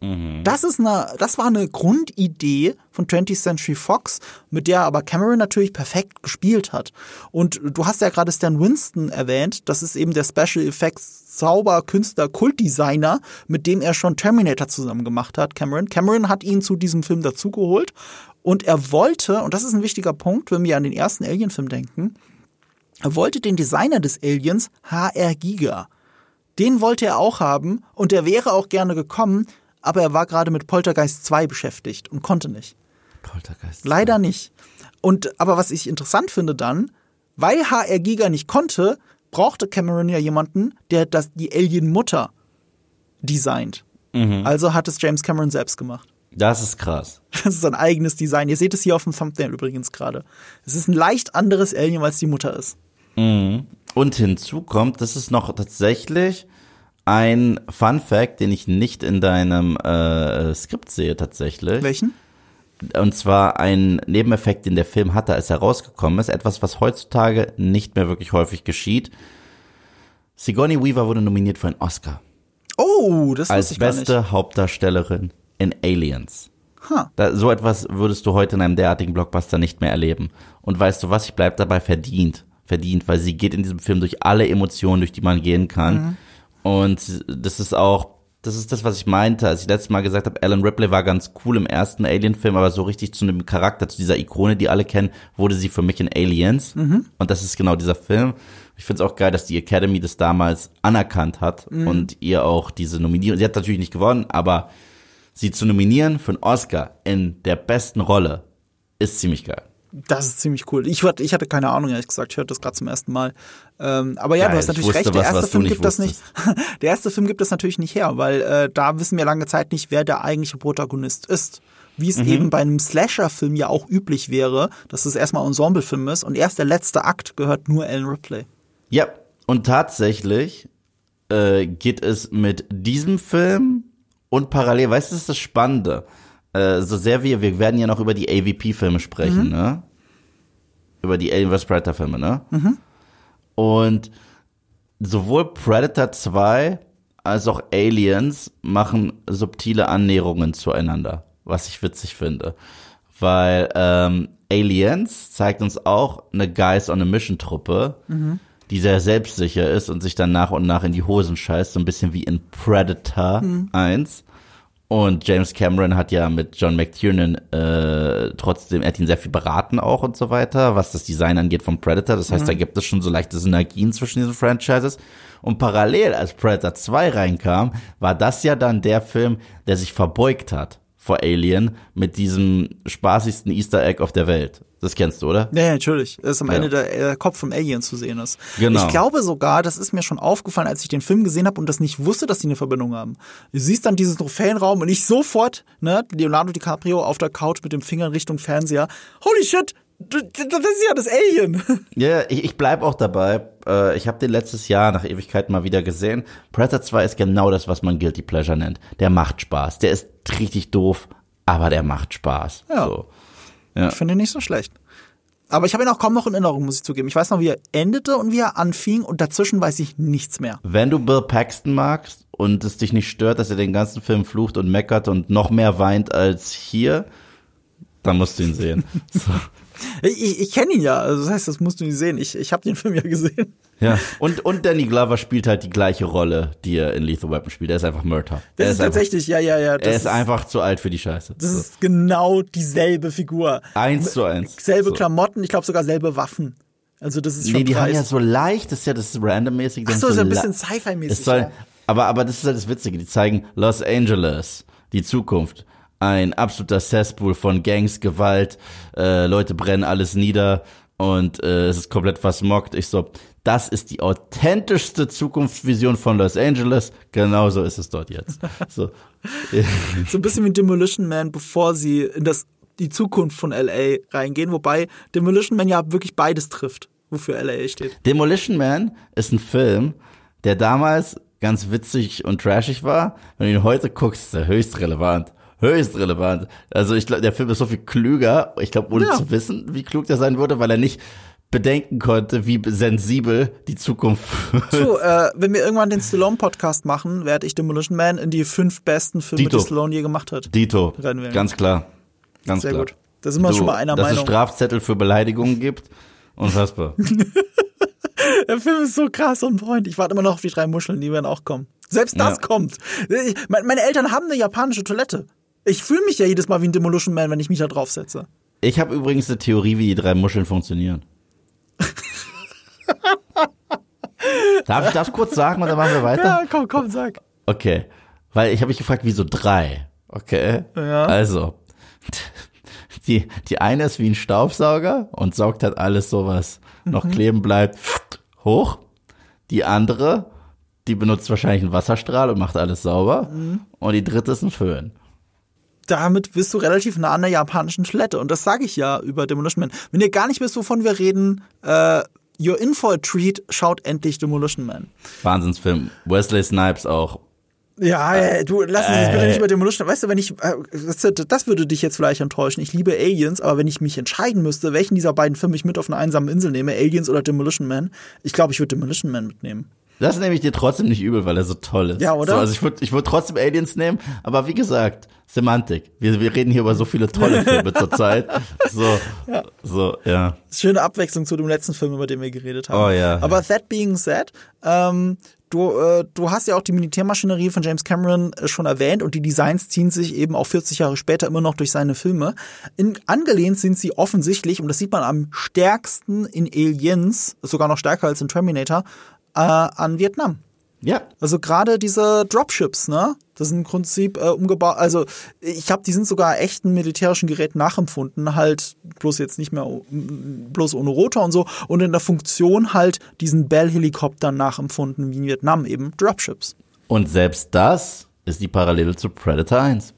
Mhm. Das ist eine, das war eine Grundidee von 20th Century Fox, mit der aber Cameron natürlich perfekt gespielt hat. Und du hast ja gerade Stan Winston erwähnt, das ist eben der Special Effects Zauber, Künstler, Kultdesigner, mit dem er schon Terminator zusammen gemacht hat, Cameron. Cameron hat ihn zu diesem Film dazugeholt und er wollte, und das ist ein wichtiger Punkt, wenn wir an den ersten Alien-Film denken, er wollte den Designer des Aliens HR Giga den wollte er auch haben und er wäre auch gerne gekommen, aber er war gerade mit Poltergeist 2 beschäftigt und konnte nicht. Poltergeist. 2. Leider nicht. Und aber was ich interessant finde dann, weil HR Giga nicht konnte, brauchte Cameron ja jemanden, der das die Alien Mutter designt. Mhm. Also hat es James Cameron selbst gemacht. Das ist krass. Das ist ein eigenes Design. Ihr seht es hier auf dem Thumbnail übrigens gerade. Es ist ein leicht anderes Alien, als die Mutter ist. Mhm. Und hinzu kommt, das ist noch tatsächlich ein Fun Fact, den ich nicht in deinem äh, Skript sehe tatsächlich. Welchen? Und zwar ein Nebeneffekt, den der Film hatte, als er rausgekommen ist. Etwas, was heutzutage nicht mehr wirklich häufig geschieht. Sigourney Weaver wurde nominiert für einen Oscar. Oh, das Als beste Hauptdarstellerin in Aliens. Huh. Da, so etwas würdest du heute in einem derartigen Blockbuster nicht mehr erleben. Und weißt du was, ich bleib dabei verdient. Verdient, weil sie geht in diesem Film durch alle Emotionen, durch die man gehen kann. Mhm. Und das ist auch, das ist das, was ich meinte, als ich letztes Mal gesagt habe, Alan Ripley war ganz cool im ersten Alien-Film, aber so richtig zu einem Charakter, zu dieser Ikone, die alle kennen, wurde sie für mich in Aliens. Mhm. Und das ist genau dieser Film. Ich finde es auch geil, dass die Academy das damals anerkannt hat mhm. und ihr auch diese Nominierung, sie hat natürlich nicht gewonnen, aber sie zu nominieren für einen Oscar in der besten Rolle ist ziemlich geil. Das ist ziemlich cool. Ich, ich hatte keine Ahnung, ehrlich gesagt. Ich hörte das gerade zum ersten Mal. Ähm, aber ja, Geil, du hast natürlich recht. Der erste Film gibt das nicht. Der erste Film gibt das natürlich nicht her, weil äh, da wissen wir lange Zeit nicht, wer der eigentliche Protagonist ist. Wie es mhm. eben bei einem Slasher-Film ja auch üblich wäre, dass es erstmal ein Ensemble-Film ist und erst der letzte Akt gehört nur Ellen Ripley. Ja, und tatsächlich äh, geht es mit diesem Film und parallel, weißt du, das ist das Spannende äh, so sehr wir, wir werden ja noch über die AVP-Filme sprechen, mhm. ne? Über die Alien vs. Predator-Filme, ne? Mhm. Und sowohl Predator 2 als auch Aliens machen subtile Annäherungen zueinander, was ich witzig finde. Weil ähm, Aliens zeigt uns auch eine Guys on a Mission Truppe, mhm. die sehr selbstsicher ist und sich dann nach und nach in die Hosen scheißt, so ein bisschen wie in Predator mhm. 1. Und James Cameron hat ja mit John McTiernan äh, trotzdem, er hat ihn sehr viel beraten auch und so weiter, was das Design angeht vom Predator. Das heißt, mhm. da gibt es schon so leichte Synergien zwischen diesen Franchises. Und parallel, als Predator 2 reinkam, war das ja dann der Film, der sich verbeugt hat vor Alien mit diesem spaßigsten Easter Egg auf der Welt. Das kennst du, oder? Ja, natürlich. Das ist am ja. Ende der, der, Kopf vom Alien zu sehen ist. Genau. Ich glaube sogar, das ist mir schon aufgefallen, als ich den Film gesehen habe und das nicht wusste, dass die eine Verbindung haben. Du siehst dann diesen Trophäenraum und ich sofort, ne, Leonardo DiCaprio auf der Couch mit dem Finger in Richtung Fernseher. Holy shit! Das ist ja das Alien. Ja, yeah, ich, ich bleib auch dabei. Äh, ich habe den letztes Jahr nach Ewigkeit mal wieder gesehen. Predator 2 ist genau das, was man Guilty Pleasure nennt. Der macht Spaß. Der ist richtig doof, aber der macht Spaß. Ja. So. Ja. Ich finde ihn nicht so schlecht. Aber ich habe ihn auch kaum noch in Erinnerung, muss ich zugeben. Ich weiß noch, wie er endete und wie er anfing und dazwischen weiß ich nichts mehr. Wenn du Bill Paxton magst und es dich nicht stört, dass er den ganzen Film flucht und meckert und noch mehr weint als hier, dann musst du ihn sehen. so. Ich, ich kenne ihn ja, also das heißt, das musst du nicht sehen. Ich, ich habe den Film ja gesehen. Ja. Und, und Danny Glover spielt halt die gleiche Rolle, die er in Lethal Weapon spielt. Er ist einfach Murder. Das er ist, tatsächlich, ja, ja, ja. er ist, einfach zu alt für die Scheiße. Das ist genau dieselbe Figur. Eins zu eins. Selbe So. Klamotten, ich glaube sogar selbe Waffen. Also das ist schon Nee, die haben ja so leicht, das ist ja das randommäßig. Ach haben so, so ein bisschen Sci-Fi-mäßig. Ja. aber, aber das ist halt das Witzige. Die zeigen Los Angeles, die Zukunft. Ein absoluter Cesspool von Gangs, Gewalt, äh, Leute brennen alles nieder und äh, es ist komplett versmockt. Ich so, das ist die authentischste Zukunftsvision von Los Angeles. Genauso ist es dort jetzt. So. So ein bisschen wie Demolition Man, bevor sie in das, die Zukunft von LA reingehen. Wobei Demolition Man ja wirklich beides trifft, wofür LA steht. Demolition Man ist ein Film, der damals ganz witzig und trashig war. Wenn du ihn heute guckst, ist er höchst relevant. Höchst relevant. Also ich glaube, der Film ist so viel klüger, ich glaube, ohne Ja. zu wissen, wie klug der sein würde, weil er nicht bedenken konnte, wie sensibel die Zukunft. So, äh, wenn wir irgendwann den Stallone-Podcast machen, werde ich Demolition Man in die fünf besten Filme, Dito. die Stallone je gemacht hat. Dito, ganz klar. Ganz Sehr klar. gut. Da sind wir schon mal einer dass Meinung. es Strafzettel für Beleidigungen gibt. Unfassbar. Der Film ist so krass on point. Ich warte immer noch auf die drei Muscheln, die werden auch kommen. Selbst das Ja. kommt. Ich, mein- meine Eltern haben eine japanische Toilette. Ich fühle mich ja jedes Mal wie ein Demolition Man, wenn ich mich da drauf setze. Ich habe übrigens eine Theorie, wie die drei Muscheln funktionieren. Darf ich das kurz sagen und dann machen wir weiter? Ja, komm, komm, sag. Okay. Weil ich habe mich gefragt, wieso drei? Okay. Ja. Also, die, die eine ist wie ein Staubsauger und saugt halt alles so, was noch Mhm. kleben bleibt, hoch. Die andere, die benutzt wahrscheinlich einen Wasserstrahl und macht alles sauber. Mhm. Und die dritte ist ein Föhn. Damit bist du relativ nah an der japanischen Toilette. Und das sage ich ja über Demolition Man. Wenn ihr gar nicht wisst, wovon wir reden, äh, You're in for a treat, schaut endlich Demolition Man. Wahnsinnsfilm. Wesley Snipes auch. Ja, äh, du lass uns jetzt bitte Äh. nicht über Demolition. Weißt du, wenn ich äh, das, das würde dich jetzt vielleicht enttäuschen. Ich liebe Aliens, aber wenn ich mich entscheiden müsste, welchen dieser beiden Filme ich mit auf eine einsame Insel nehme, Aliens oder Demolition Man, ich glaube, ich würde Demolition Man mitnehmen. Das nehme ich dir trotzdem nicht übel, weil er so toll ist. Ja, oder? So, also ich würde ich würd trotzdem Aliens nehmen, aber wie gesagt, Semantik. Wir, wir reden hier über so viele tolle Filme zurzeit. So, so, ja. Schöne Abwechslung zu dem letzten Film, über den wir geredet haben. Oh ja. Aber that being said, ähm, du, äh, du hast ja auch die Militärmaschinerie von James Cameron äh, schon erwähnt und die Designs ziehen sich eben auch 40 Jahre später immer noch durch seine Filme. In, angelehnt sind sie offensichtlich, und das sieht man am stärksten in Aliens, sogar noch stärker als in Terminator, äh, an Vietnam. Ja. Also gerade diese Dropships, ne? Das sind im Prinzip äh, umgebaut. Also ich glaube, die sind sogar echten militärischen Geräten nachempfunden, halt bloß jetzt nicht mehr o- m- bloß ohne Rotor und so und in der Funktion halt diesen Bell-Helikoptern nachempfunden wie in Vietnam eben Dropships. Und selbst das ist die Parallele zu Predator 1.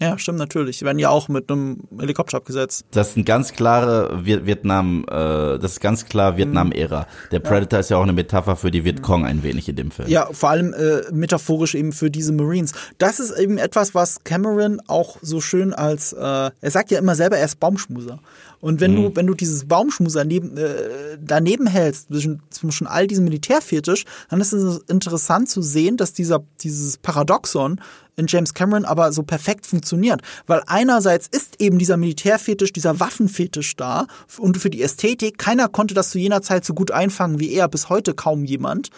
Ja, stimmt natürlich. Die werden ja auch mit einem Helikopter abgesetzt. Das ist ein ganz klare Vi- Vietnam, äh, das ist ganz klar Vietnam-Ära. Der Predator ist ja auch eine Metapher für die Vietcong ein wenig in dem Film. Ja, vor allem äh, metaphorisch eben für diese Marines. Das ist eben etwas, was Cameron auch so schön als, äh, er sagt ja immer selber, er ist Baumschmuser. Und wenn du, wenn du dieses Baumschmuser neben, äh, daneben hältst, zwischen, zwischen all diesem Militärfetisch, dann ist es interessant zu sehen, dass dieser, dieses Paradoxon in James Cameron aber so perfekt funktioniert. Weil einerseits ist eben dieser Militärfetisch, dieser Waffenfetisch da und für die Ästhetik, keiner konnte das zu jener Zeit so gut einfangen wie er, bis heute kaum jemand.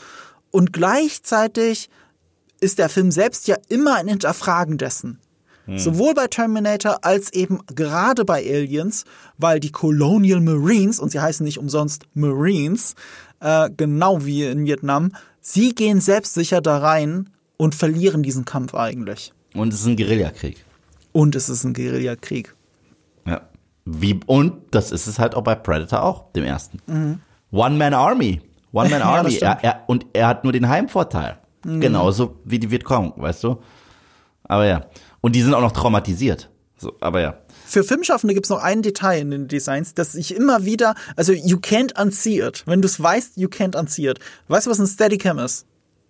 Und gleichzeitig ist der Film selbst ja immer ein Hinterfragen dessen. Sowohl bei Terminator als eben gerade bei Aliens, weil die Colonial Marines, und sie heißen nicht umsonst Marines, äh, genau wie in Vietnam, sie gehen selbstsicher da rein und verlieren diesen Kampf eigentlich. Und es ist ein Guerillakrieg. Und es ist ein Guerillakrieg. Ja. Wie, und das ist es halt auch bei Predator auch, dem ersten. One-Man-Army. Mhm. Ja, das Army. stimmt. Mhm. er, er, und er hat nur den Heimvorteil. Genauso wie die Vietcong, weißt du? Aber ja. Und die sind auch noch traumatisiert. So, aber ja. Für Filmschaffende gibt es noch ein Detail in den Designs, das ich immer wieder, also you can't unsee it. Wenn du es weißt, you can't unsee it. Weißt du, was ein Steadicam ist?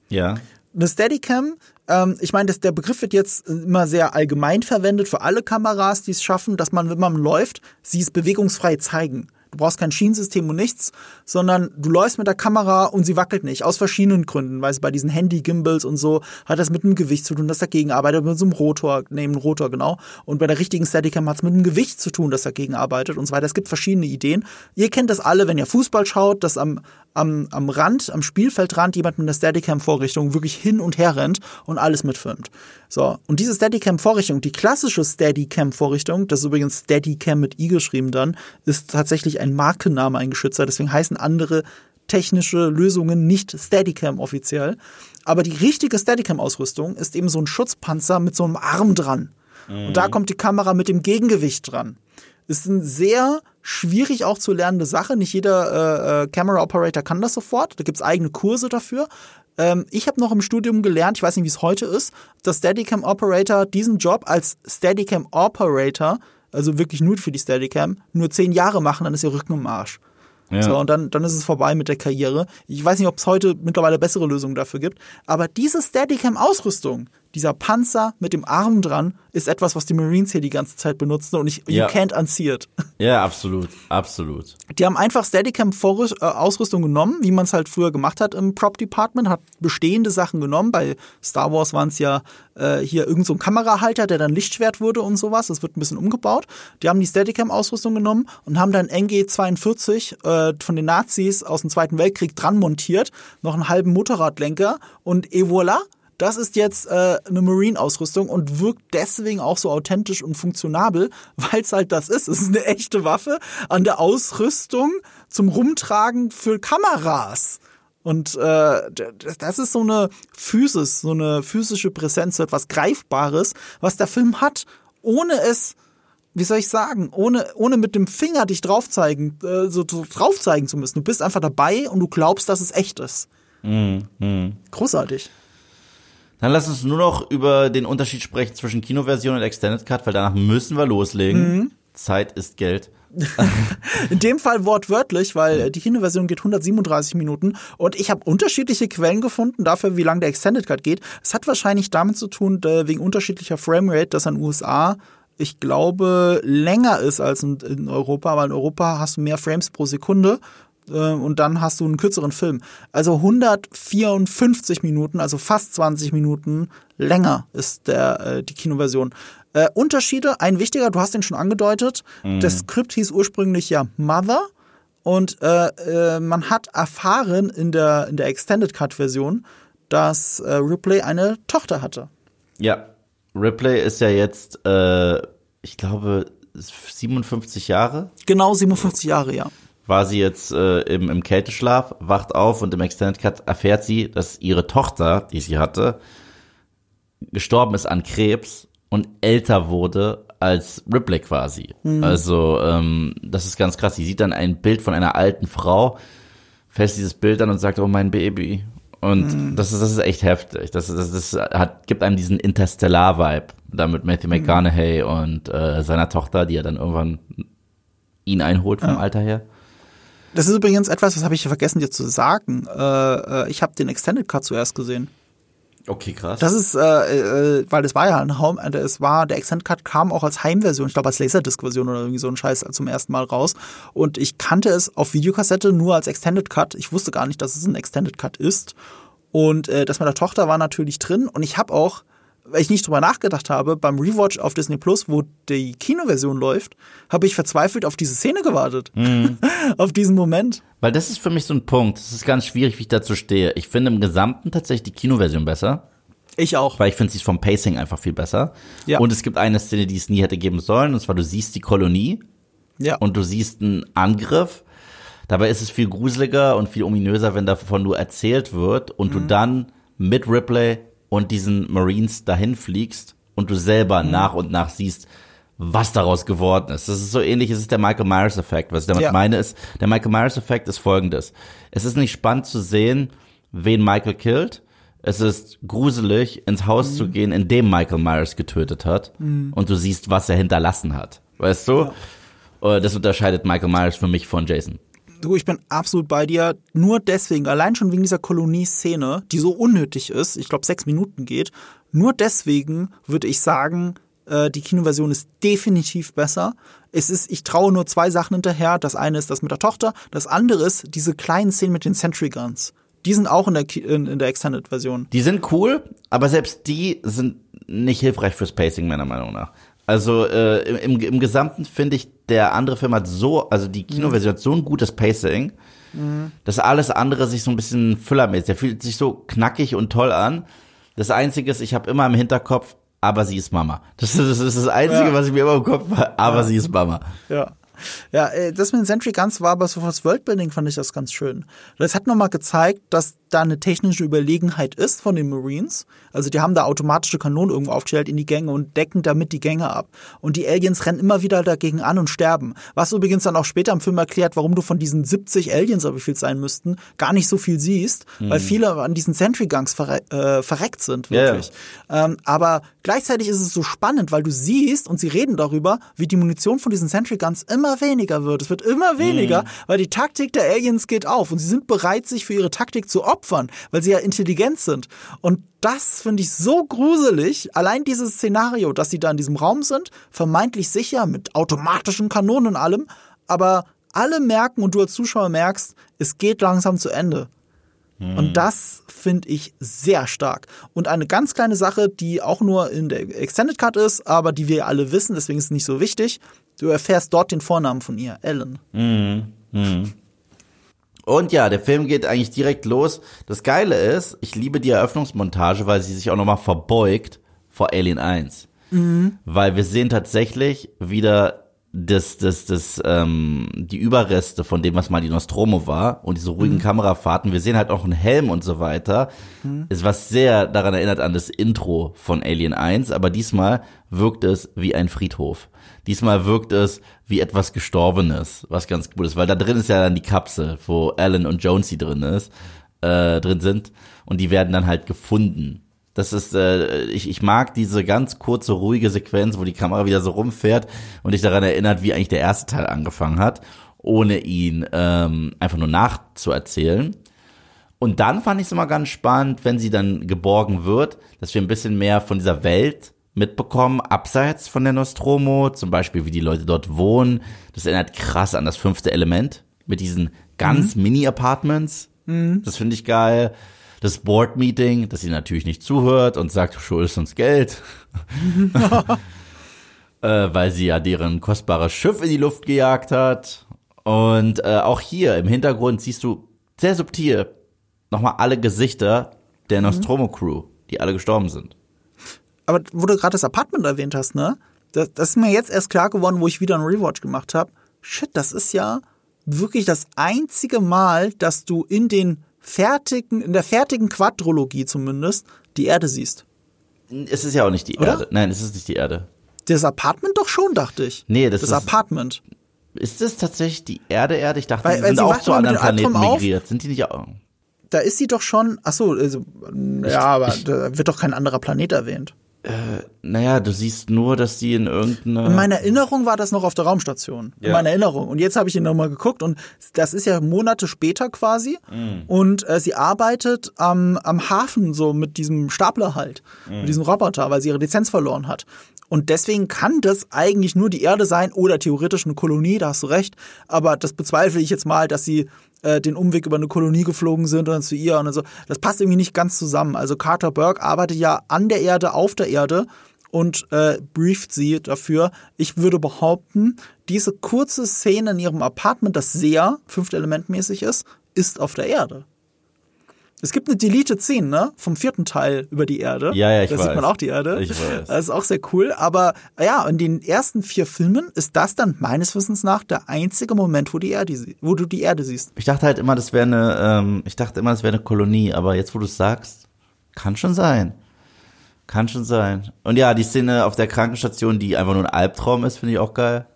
Ja. Eine Steadicam, ähm, ich meine, der Begriff wird jetzt immer sehr allgemein verwendet für alle Kameras, die es schaffen, dass man, wenn man läuft, sie es bewegungsfrei zeigen. Du brauchst kein Schienensystem und nichts, sondern du läufst mit der Kamera und sie wackelt nicht. Aus verschiedenen Gründen. Weil bei diesen Handy-Gimbals und so hat das mit einem Gewicht zu tun, das dagegen arbeitet, mit so einem Rotor, neben einem Rotor, genau. Und bei der richtigen Steadicam hat es mit einem Gewicht zu tun, das dagegen arbeitet und so weiter. Es gibt verschiedene Ideen. Ihr kennt das alle, wenn ihr Fußball schaut, dass am, am, am Rand, am Spielfeldrand jemand mit einer Steadicam-Vorrichtung wirklich hin und her rennt und alles mitfilmt. So, und diese Steadicam-Vorrichtung, die klassische Steadicam-Vorrichtung, das ist übrigens Steadicam mit i geschrieben dann, ist tatsächlich ein Markenname, ein geschützter. Deswegen heißen andere technische Lösungen nicht Steadicam offiziell. Aber die richtige Steadicam-Ausrüstung ist eben so ein Schutzpanzer mit so einem Arm dran. Mhm. Und da kommt die Kamera mit dem Gegengewicht dran. Ist eine sehr schwierig auch zu lernende Sache. Nicht jeder äh, äh, Camera Operator kann das sofort. Da gibt's eigene Kurse dafür. Ähm, ich habe noch im Studium gelernt, ich weiß nicht, wie es heute ist, dass Steadicam Operator diesen Job als Steadicam Operator, also wirklich nur für die Steadicam, nur zehn Jahre machen, dann ist ihr Rücken im Arsch. Ja. So, und dann, dann ist es vorbei mit der Karriere. Ich weiß nicht, ob es heute mittlerweile bessere Lösungen dafür gibt, aber diese Steadicam-Ausrüstung, dieser Panzer mit dem Arm dran ist etwas, was die Marines hier die ganze Zeit benutzen und ich, ja. you can't unsee it. Ja, absolut, absolut. Die haben einfach Steadicam-Ausrüstung genommen, wie man es halt früher gemacht hat im Prop-Department, hat bestehende Sachen genommen. Bei Star Wars waren es ja äh, hier irgend so ein Kamerahalter, der dann Lichtschwert wurde und sowas. Das wird ein bisschen umgebaut. Die haben die Steadicam-Ausrüstung genommen und haben dann NG-42 äh, von den Nazis aus dem Zweiten Weltkrieg dran montiert, noch einen halben Motorradlenker und et voilà, das ist jetzt äh, eine Marine-Ausrüstung und wirkt deswegen auch so authentisch und funktionabel, weil es halt das ist. Es ist eine echte Waffe an der Ausrüstung zum Rumtragen für Kameras. Und äh, das ist so eine Physis, so eine physische Präsenz, so etwas Greifbares, was der Film hat, ohne es, wie soll ich sagen, ohne, ohne mit dem Finger dich draufzeigen, äh, so draufzeigen zu müssen. Du bist einfach dabei und du glaubst, dass es echt ist. Mm, mm. Großartig. Dann lass uns nur noch über den Unterschied sprechen zwischen Kinoversion und Extended Cut, weil danach müssen wir loslegen. Mhm. Zeit ist Geld. In dem Fall wortwörtlich, weil die Kinoversion geht 137 Minuten und ich habe unterschiedliche Quellen gefunden dafür, wie lange der Extended Cut geht. Es hat wahrscheinlich damit zu tun, wegen unterschiedlicher Framerate, dass an USA ich glaube, länger ist als in, Europa, weil in Europa hast du mehr Frames pro Sekunde äh, und dann hast du einen kürzeren Film. Also 154 Minuten, also fast 20 Minuten länger ist der, äh, die Kinoversion. Äh, Unterschiede, ein wichtiger, du hast den schon angedeutet, mhm. das Skript hieß ursprünglich ja Mother und äh, äh, man hat erfahren in der, in der Extended Cut Version, dass äh, Ripley eine Tochter hatte. Ja, Ripley ist ja jetzt, äh, ich glaube, 57 Jahre. Genau, 57 Jahre, ja war sie jetzt äh, im, im Kälteschlaf, wacht auf und im Extended Cut erfährt sie, dass ihre Tochter, die sie hatte, gestorben ist an Krebs und älter wurde als Ripley quasi. Mhm. Also ähm, das ist ganz krass. Sie sieht dann ein Bild von einer alten Frau, fällt dieses Bild an und sagt, oh mein Baby. Und mhm. das ist das ist echt heftig. Das, das, das hat, gibt einem diesen Interstellar-Vibe da mit Matthew mhm. McConaughey und äh, seiner Tochter, die ja dann irgendwann ihn einholt vom ja. Alter her. Das ist übrigens etwas, was habe ich vergessen dir zu sagen. Äh, äh, ich habe den Extended Cut zuerst gesehen. Okay, krass. Das ist, äh, äh, weil das war ja ein Home, äh, es war, der Extended Cut kam auch als Heimversion, ich glaube als Laserdisc-Version oder irgendwie so ein Scheiß zum ersten Mal raus. Und ich kannte es auf Videokassette nur als Extended Cut. Ich wusste gar nicht, dass es ein Extended Cut ist. Und äh, das mit der Tochter war natürlich drin. Und ich habe auch weil ich nicht drüber nachgedacht habe, beim Rewatch auf Disney Plus, wo die Kinoversion läuft, habe ich verzweifelt auf diese Szene gewartet. Mhm. auf diesen Moment. Weil das ist für mich so ein Punkt. Es ist ganz schwierig, wie ich dazu stehe. Ich finde im Gesamten tatsächlich die Kinoversion besser. Ich auch. Weil ich finde sie vom Pacing einfach viel besser. Ja. Und es gibt eine Szene, die es nie hätte geben sollen, und zwar du siehst die Kolonie. Ja. Und du siehst einen Angriff. Dabei ist es viel gruseliger und viel ominöser, wenn davon nur erzählt wird und mhm. du dann mit Ripley und diesen Marines dahin fliegst und du selber mhm. nach und nach siehst, was daraus geworden ist. Das ist so ähnlich, es ist der Michael Myers Effekt. Was ich damit ja. meine ist, der Michael Myers Effekt ist folgendes. Es ist nicht spannend zu sehen, wen Michael killt. Es ist gruselig, ins Haus mhm. zu gehen, in dem Michael Myers getötet hat. Mhm. Und du siehst, was er hinterlassen hat. Weißt du? Ja. Äh, das unterscheidet Michael Myers für mich von Jason. Du, ich bin absolut bei dir. Nur deswegen, allein schon wegen dieser Kolonie-Szene, die so unnötig ist, ich glaube sechs Minuten geht, nur deswegen würde ich sagen, Äh, die Kinoversion ist definitiv besser. Es ist, ich traue nur zwei Sachen hinterher. Das eine ist das mit der Tochter, das andere ist diese kleinen Szenen mit den Sentry Guns. Die sind auch in der, in, in der Extended-Version. Die sind cool, aber selbst die sind nicht hilfreich fürs Pacing, meiner Meinung nach. Also äh, im, im, im Gesamten finde ich, der andere Film hat so, also die Kinoversion hat so ein gutes Pacing, mhm. dass alles andere sich so ein bisschen füllermäßig, der fühlt sich so knackig und toll an. Das Einzige ist, ich habe immer im Hinterkopf, aber sie ist Mama. Das ist das, ist das Einzige, ja. was ich mir immer im Kopf habe, aber ja. sie ist Mama. Ja. Ja, äh, das mit den Sentry Guns war aber so fürs Worldbuilding fand ich das ganz schön. Das hat nochmal gezeigt, dass da eine technische Überlegenheit ist von den Marines. Also die haben da automatische Kanonen irgendwo aufgestellt in die Gänge und decken damit die Gänge ab. Und die Aliens rennen immer wieder dagegen an und sterben. Was übrigens dann auch später im Film erklärt, warum du von diesen 70 Aliens, wie viel es sein müssten, gar nicht so viel siehst, mhm. weil viele an diesen Sentry Guns verre äh, verreckt sind, wirklich. Ja. Ähm, aber gleichzeitig ist es so spannend, weil du siehst und sie reden darüber, wie die Munition von diesen Sentry Guns immer immer weniger wird. Es wird immer weniger, mhm. weil die Taktik der Aliens geht auf und sie sind bereit, sich für ihre Taktik zu opfern, weil sie ja intelligent sind. Und das finde ich so gruselig. Allein dieses Szenario, dass sie da in diesem Raum sind, vermeintlich sicher mit automatischen Kanonen und allem, aber alle merken und du als Zuschauer merkst, es geht langsam zu Ende. Mhm. Und das finde ich sehr stark. Und eine ganz kleine Sache, die auch nur in der Extended Cut ist, aber die wir alle wissen, deswegen ist es nicht so wichtig. Du erfährst dort den Vornamen von ihr, Ellen. Mhm. Mhm. Und ja, der Film geht eigentlich direkt los. Das Geile ist, ich liebe die Eröffnungsmontage, weil sie sich auch nochmal verbeugt vor Alien 1. Mhm. Weil wir sehen tatsächlich wieder das, das, das, ähm, die Überreste von dem, was mal die Nostromo war und diese ruhigen mhm. Kamerafahrten. Wir sehen halt auch einen Helm und so weiter. Mhm. Ist was sehr daran erinnert an das Intro von Alien 1, aber diesmal wirkt es wie ein Friedhof. Diesmal wirkt es wie etwas Gestorbenes, was ganz gut ist, weil da drin ist ja dann die Kapsel, wo Alan und Jonesy drin ist, äh, drin sind und die werden dann halt gefunden. Das ist, äh, ich, ich mag diese ganz kurze, ruhige Sequenz, wo die Kamera wieder so rumfährt und dich daran erinnert, wie eigentlich der erste Teil angefangen hat, ohne ihn ähm, einfach nur nachzuerzählen. Und dann fand ich es immer ganz spannend, wenn sie dann geborgen wird, dass wir ein bisschen mehr von dieser Welt mitbekommen, abseits von der Nostromo, zum Beispiel wie die Leute dort wohnen. Das erinnert krass an das fünfte Element mit diesen ganz mhm. Mini-Apartments. Mhm. Das finde ich geil. Das Board-Meeting, dass sie natürlich nicht zuhört und sagt, du schuldest uns Geld. äh, weil sie ja deren kostbares Schiff in die Luft gejagt hat. Und äh, auch hier im Hintergrund siehst du sehr subtil nochmal alle Gesichter der mhm. Nostromo-Crew, die alle gestorben sind aber wo du gerade das Apartment erwähnt hast, ne? Das, das ist mir jetzt erst klar geworden, wo ich wieder einen Rewatch gemacht habe. Shit, das ist ja wirklich das einzige Mal, dass du in den fertigen, in der fertigen Quadrologie zumindest, die Erde siehst. Es ist ja auch nicht die Oder? Erde. Nein, es ist nicht die Erde. Das Apartment doch schon, dachte ich. Nee, das, das ist. Apartment. Ist das tatsächlich die Erde, Erde? Ich dachte, weil, die sind auch zu anderen Planeten migriert. Sind die nicht auch? Da ist sie doch schon. Ach so, also, ja, aber da wird doch kein anderer Planet erwähnt. Äh, naja, du siehst nur, dass die in irgendeiner. In meiner Erinnerung war das noch auf der Raumstation. Ja. In meiner Erinnerung. Und jetzt habe ich ihn nochmal geguckt und das ist ja Monate später quasi. Mm. Und äh, sie arbeitet am, am Hafen so mit diesem Stapler halt, mm. mit diesem Roboter, weil sie ihre Lizenz verloren hat. Und deswegen kann das eigentlich nur die Erde sein oder theoretisch eine Kolonie, da hast du recht. Aber das bezweifle ich jetzt mal, dass sie äh, den Umweg über eine Kolonie geflogen sind und dann zu ihr und so. Das passt irgendwie nicht ganz zusammen. Also Carter Burke arbeitet ja an der Erde, auf der Erde und äh, brieft sie dafür. Ich würde behaupten, diese kurze Szene in ihrem Apartment, das sehr fünfte Elementmäßig ist, ist auf der Erde. Es gibt eine Deleted Scene, ne? Vom vierten Teil über die Erde. Ja, ja, ich da weiß. sieht man auch die Erde. Ich weiß. Das ist auch sehr cool. Aber ja, in den ersten vier Filmen ist das dann meines Wissens nach der einzige Moment, wo, die Erde, wo du die Erde siehst. Ich dachte halt immer, das wäre eine, ähm, ich dachte immer, das wäre eine Kolonie, aber jetzt, wo du es sagst, kann schon sein. Kann schon sein. Und ja, die Szene auf der Krankenstation, die einfach nur ein Albtraum ist, finde ich auch geil.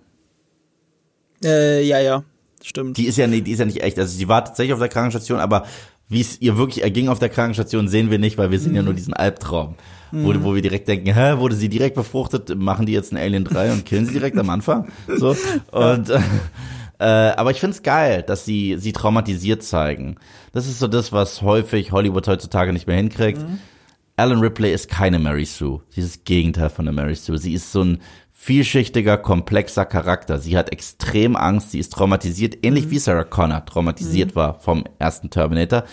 Äh, ja, ja. Stimmt. Die ist ja nicht, die ist ja nicht echt. Also sie war tatsächlich auf der Krankenstation, aber wie es ihr wirklich erging auf der Krankenstation, sehen wir nicht, weil wir sehen mhm. ja nur diesen Albtraum. Mhm. Wo, wo wir direkt denken, hä, wurde sie direkt befruchtet, machen die jetzt ein Alien 3 und killen sie direkt am Anfang? So. Und äh, äh, aber ich find's geil, dass sie sie traumatisiert zeigen. Das ist so das, was häufig Hollywood heutzutage nicht mehr hinkriegt. Mhm. Alan Ripley ist keine Mary Sue. Sie ist das Gegenteil von der Mary Sue. Sie ist so ein vielschichtiger, komplexer Charakter. Sie hat extrem Angst, sie ist traumatisiert, ähnlich mhm. wie Sarah Connor traumatisiert mhm. war vom ersten Terminator.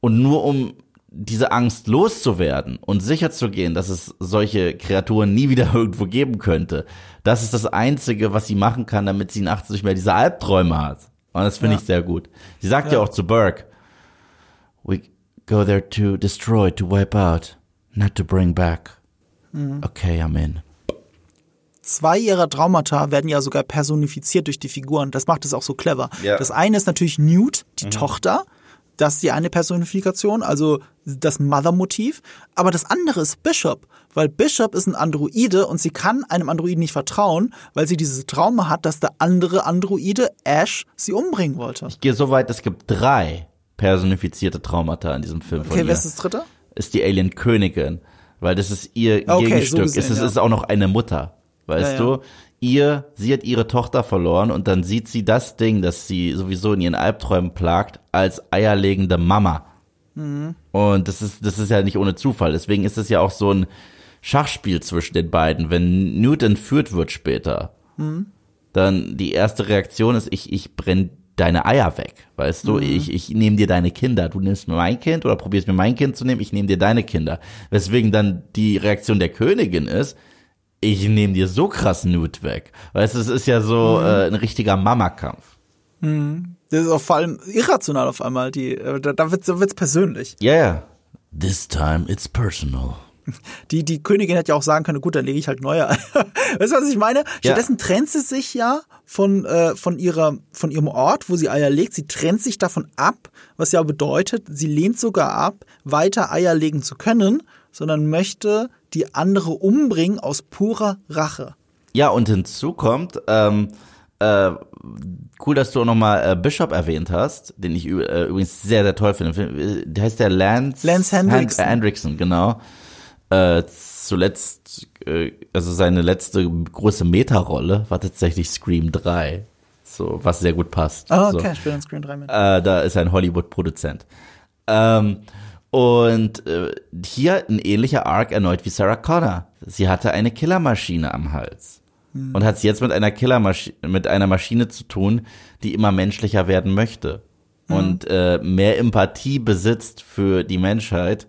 Und nur um diese Angst loszuwerden und sicherzugehen, dass es solche Kreaturen nie wieder irgendwo geben könnte, das ist das Einzige, was sie machen kann, damit sie nachts nicht mehr diese Albträume hat. Und das finde ja. ich sehr gut. Sie sagt ja. ja auch zu Burke, we go there to destroy, to wipe out, not to bring back. Mhm. Okay, I'm in. Zwei ihrer Traumata werden ja sogar personifiziert durch die Figuren. Das macht es auch so clever. Ja. Das eine ist natürlich Newt, die mhm. Tochter. Das ist die eine Personifikation, also das Mother-Motiv. Aber das andere ist Bishop, weil Bishop ist ein Androide und sie kann einem Androiden nicht vertrauen, weil sie dieses Trauma hat, dass der andere Androide, Ash, sie umbringen wollte. Ich gehe so weit, es gibt drei personifizierte Traumata in diesem Film. Okay, wer ist das dritte? Ist die Alien-Königin, weil das ist ihr okay, Gegenstück. So gesehen, es ist, ja. ist auch noch eine Mutter. Weißt ja, du? Ihr, sie hat ihre Tochter verloren und dann sieht sie das Ding, das sie sowieso in ihren Albträumen plagt, als eierlegende Mama. Mhm. Und das ist, das ist ja nicht ohne Zufall. Deswegen ist es ja auch so ein Schachspiel zwischen den beiden. Wenn Newt entführt wird später, mhm. dann die erste Reaktion ist, ich, ich brenne deine Eier weg, weißt du? Mhm. Ich, ich nehme dir deine Kinder. Du nimmst mir mein Kind oder probierst mir mein Kind zu nehmen, ich nehme dir deine Kinder. Weswegen dann die Reaktion der Königin ist, ich nehme dir so krass Nut weg. Weißt du, es ist ja so mhm. äh, ein richtiger Mamakampf. Mhm. Das ist auch vor allem irrational auf einmal. Die, äh, da, da wird es persönlich. Ja, yeah. This time it's personal. Die, die Königin hätte ja auch sagen können, gut, dann lege ich halt neue Eier. weißt du, was ich meine? Stattdessen ja. trennt sie sich ja von, äh, von, ihrer, von ihrem Ort, wo sie Eier legt. Sie trennt sich davon ab, was ja bedeutet, sie lehnt sogar ab, weiter Eier legen zu können, sondern möchte die andere umbringen aus purer Rache. Ja, und hinzu kommt, ähm, äh, cool, dass du auch nochmal äh, Bishop erwähnt hast, den ich äh, übrigens sehr, sehr toll finde. Der heißt der Lance, Lance Hendrickson. Hendrickson, genau. Äh, zuletzt, äh, also seine letzte große Meta-Rolle war tatsächlich Scream 3. So, was sehr gut passt. Oh, okay, so. ich spiele in Scream 3 mit. Äh, da ist er ein Hollywood-Produzent. Ähm, und äh, hier ein ähnlicher Arc erneut wie Sarah Connor. Sie hatte eine Killermaschine am Hals. Hm. Und hat es jetzt mit einer Killermaschine, mit einer Maschine zu tun, die immer menschlicher werden möchte. Hm. Und äh, mehr Empathie besitzt für die Menschheit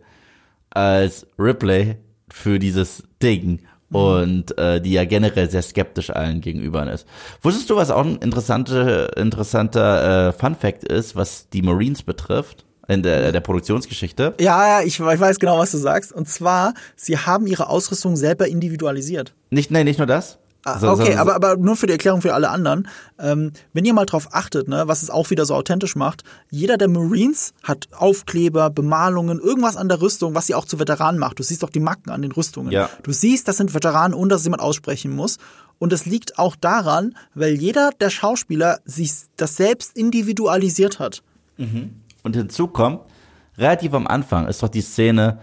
als Ripley für dieses Ding. Hm. Und äh, die ja generell sehr skeptisch allen gegenüber ist. Wusstest du, was auch ein interessante, interessanter äh, Fun Fact ist, was die Marines betrifft? In der, der Produktionsgeschichte. Ja, ja, ich, ich weiß genau, was du sagst. Und zwar, sie haben ihre Ausrüstung selber individualisiert. Nicht, nein, nicht nur das. Ah, so, okay, so, so. aber, aber nur für die Erklärung für alle anderen. Ähm, wenn ihr mal drauf achtet, ne, was es auch wieder so authentisch macht, jeder der Marines hat Aufkleber, Bemalungen, irgendwas an der Rüstung, was sie auch zu Veteranen macht. Du siehst doch die Macken an den Rüstungen. Ja. Du siehst, das sind Veteranen, ohne dass jemand aussprechen muss. Und es liegt auch daran, weil jeder der Schauspieler sich das selbst individualisiert hat. Mhm. Und hinzu kommt, relativ am Anfang ist doch die Szene,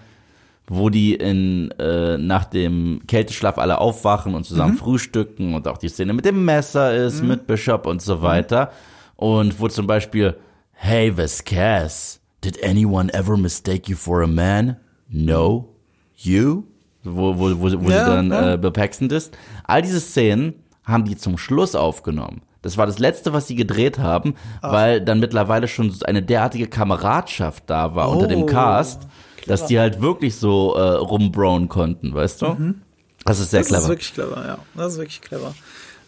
wo die in, äh, nach dem Kälteschlaf alle aufwachen und zusammen mhm. frühstücken und auch die Szene mit dem Messer ist, mhm. mit Bishop und so weiter. Mhm. Und wo zum Beispiel, hey Vasquez, did anyone ever mistake you for a man? No. You? Wo, wo, wo, wo ja, sie dann ja. äh, Paxton ist. All diese Szenen haben die zum Schluss aufgenommen. Das war das letzte, was sie gedreht haben, Ach. weil dann mittlerweile schon eine derartige Kameradschaft da war oh, unter dem oh, Cast, clever. dass die halt wirklich so äh, rumbrown konnten, weißt du? Mhm. Das ist sehr das clever. Das ist wirklich clever, ja. Das ist wirklich clever.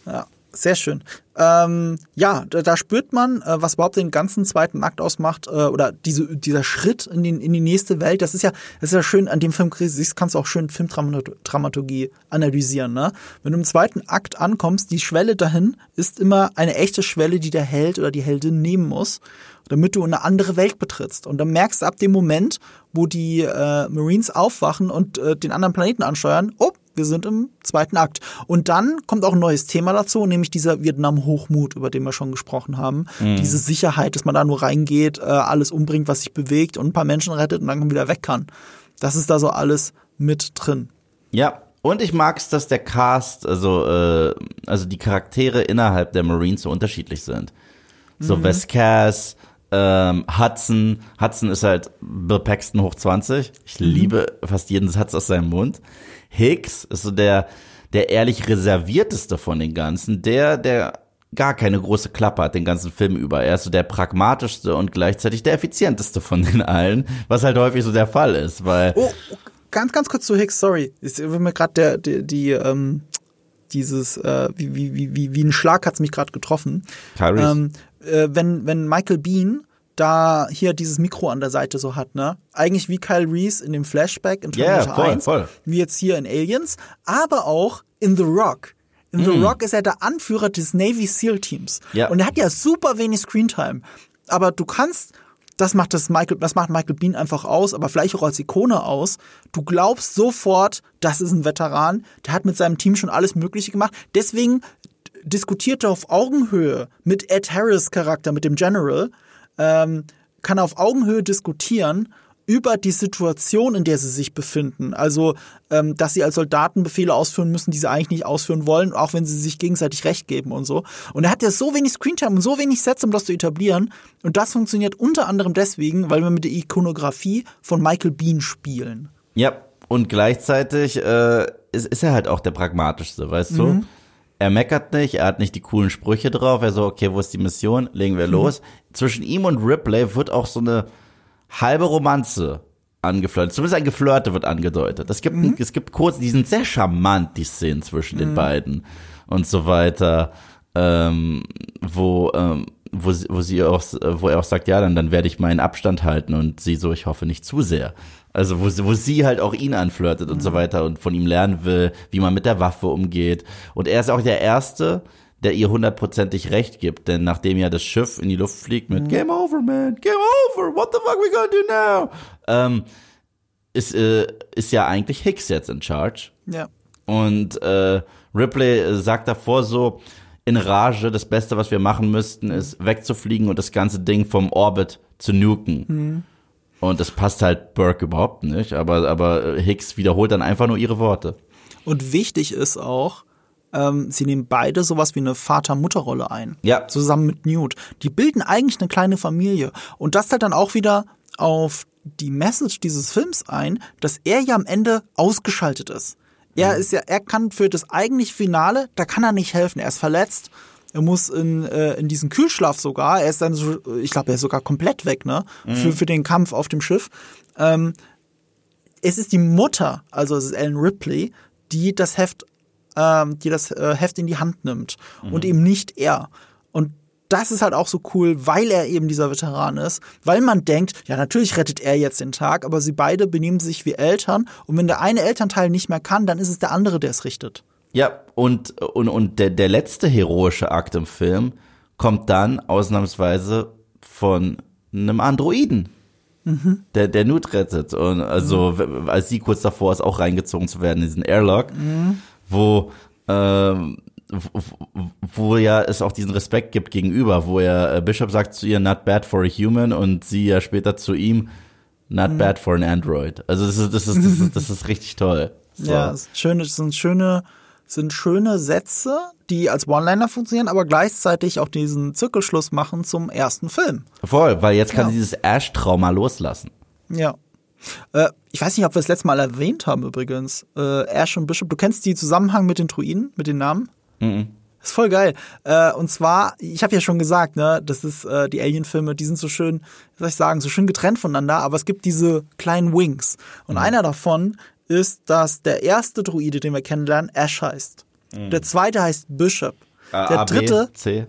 Ja. Sehr schön. Ähm, ja, da, da, spürt man, äh, was überhaupt den ganzen zweiten Akt ausmacht, äh, oder diese, dieser Schritt in, den, in die nächste Welt. Das ist ja, das ist ja schön, an dem Film kannst du auch schön Filmdramaturgie analysieren. Ne? Wenn du im zweiten Akt ankommst, die Schwelle dahin ist immer eine echte Schwelle, die der Held oder die Heldin nehmen muss, damit du eine andere Welt betrittst. Und dann merkst du ab dem Moment, wo die äh, Marines aufwachen und äh, den anderen Planeten ansteuern, oh, wir sind im zweiten Akt. Und dann kommt auch ein neues Thema dazu, nämlich dieser Vietnam-Hochmut, über den wir schon gesprochen haben. Mhm. Diese Sicherheit, dass man da nur reingeht, äh, alles umbringt, was sich bewegt und ein paar Menschen rettet und dann wieder weg kann. Das ist da so alles mit drin. Ja, und ich mag es, dass der Cast, also, äh, also die Charaktere innerhalb der Marines so unterschiedlich sind. So mhm. Vasquez, Ähm, Hudson, Hudson ist halt Bill Paxton hoch 20. Ich Mhm. liebe fast jeden Satz aus seinem Mund. Hicks ist so der, der ehrlich reservierteste von den ganzen, der, der gar keine große Klappe hat den ganzen Film über. Er ist so der pragmatischste und gleichzeitig der effizienteste von den allen, was halt häufig so der Fall ist, weil Oh, ganz, ganz kurz zu Hicks, sorry. Ist mir gerade der, der, die, ähm, dieses, äh, wie, wie, wie, wie, wie ein Schlag hat's mich gerade getroffen. Ähm, äh, wenn, wenn Michael Bean da hier dieses Mikro an der Seite so hat, ne? Eigentlich wie Kyle Reese in dem Flashback in Ja, Terminator voll, 1, voll. wie jetzt hier in Aliens, aber auch in The Rock. In The Rock ist er der Anführer des Navy SEAL Teams. Mm. Ja. Und er hat ja super wenig Screentime. Aber du kannst, das macht das Michael, das macht Michael Bean einfach aus, aber vielleicht auch als Ikone aus. Du glaubst sofort, das ist ein Veteran, der hat mit seinem Team schon alles Mögliche gemacht. Deswegen diskutiert er auf Augenhöhe mit Ed Harris Charakter, mit dem General, ähm, kann auf Augenhöhe diskutieren über die Situation, in der sie sich befinden. Also, ähm, dass sie als Soldaten Befehle ausführen müssen, die sie eigentlich nicht ausführen wollen, auch wenn sie sich gegenseitig Recht geben und so. Und er hat ja so wenig Screentime und so wenig Sets, um das zu etablieren. Und das funktioniert unter anderem deswegen, weil wir mit der Ikonografie von Michael Bean spielen. Ja, und gleichzeitig äh, ist, ist er halt auch der pragmatischste, weißt Mhm. du? Er meckert nicht, er hat nicht die coolen Sprüche drauf, er so, okay, wo ist die Mission? Legen Mhm. wir los. Zwischen ihm und Ripley wird auch so eine halbe Romanze angeflirtet. Zumindest ein Geflirte wird angedeutet. Es gibt, Mhm. es gibt kurz, die sind sehr charmant, die Szenen zwischen den beiden und so weiter, ähm, wo, ähm, wo, sie, wo sie auch, wo er auch sagt, ja, dann, dann werde ich meinen Abstand halten und sie so, ich hoffe nicht zu sehr. Also wo, sie- wo sie halt auch ihn anflirtet und so weiter und von ihm lernen will, wie man mit der Waffe umgeht. Und er ist auch der Erste, der ihr hundertprozentig recht gibt, denn nachdem ja das Schiff in die Luft fliegt mit Game over, man, Game over, what the fuck we gonna do now? Ähm, ist, äh, ist ja eigentlich Hicks jetzt in charge. Ja. Und äh, Ripley sagt davor so in Rage, das Beste, was wir machen müssten, ist wegzufliegen und das ganze Ding vom Orbit zu nuken. Und das passt halt Burke überhaupt nicht, aber, aber Hicks wiederholt dann einfach nur ihre Worte. Und wichtig ist auch, ähm, sie nehmen beide sowas wie eine Vater-Mutter-Rolle ein. Ja. Zusammen mit Newt. Die bilden eigentlich eine kleine Familie. Und das zahlt dann auch wieder auf die Message dieses Films ein, dass er ja am Ende ausgeschaltet ist. Er ist ja, er kann für das eigentliche Finale, da kann er nicht helfen. Er ist verletzt. Er muss in, äh, in diesen Kühlschlaf sogar. Er ist dann so, ich glaube, er ist sogar komplett weg, ne? Für, für den Kampf auf dem Schiff. Ähm, es ist die Mutter, also es ist Ellen Ripley, die das Heft, ähm, die das äh, Heft in die Hand nimmt und eben nicht er. Und das ist halt auch so cool, weil er eben dieser Veteran ist, weil man denkt, ja natürlich rettet er jetzt den Tag, aber sie beide benehmen sich wie Eltern und wenn der eine Elternteil nicht mehr kann, dann ist es der andere, der es richtet. Ja, und, und, und der, der letzte heroische Akt im Film kommt dann ausnahmsweise von einem Androiden. Der, der Nut rettet. Und also, w- als sie kurz davor ist, auch reingezogen zu werden in diesen Airlock, wo, ähm, wo, wo ja es auch diesen Respekt gibt gegenüber, wo er äh, Bishop sagt zu ihr, not bad for a human, und sie ja später zu ihm, not bad for an android. Also das ist, das ist, das ist, das ist richtig toll. So. Ja, es sind schöne, es sind schöne, sind schöne Sätze, die als One-Liner funktionieren, aber gleichzeitig auch diesen Zirkelschluss machen zum ersten Film. Voll, weil jetzt kann Ja. sie dieses Ash-Trauma loslassen. Ja. Äh, ich weiß nicht, ob wir das letzte Mal erwähnt haben übrigens. Äh, Ash und Bishop, du kennst die Zusammenhang mit den Druiden, mit den Namen? Mhm. Ist voll geil. Äh, und zwar, ich habe ja schon gesagt, ne, das ist äh, die Alien-Filme, die sind so schön, wie soll ich sagen, so schön getrennt voneinander, aber es gibt diese kleinen Wings. Und einer davon ist, dass der erste Druide, den wir kennenlernen, Ash heißt. Der zweite heißt Bishop. der A, B, dritte C.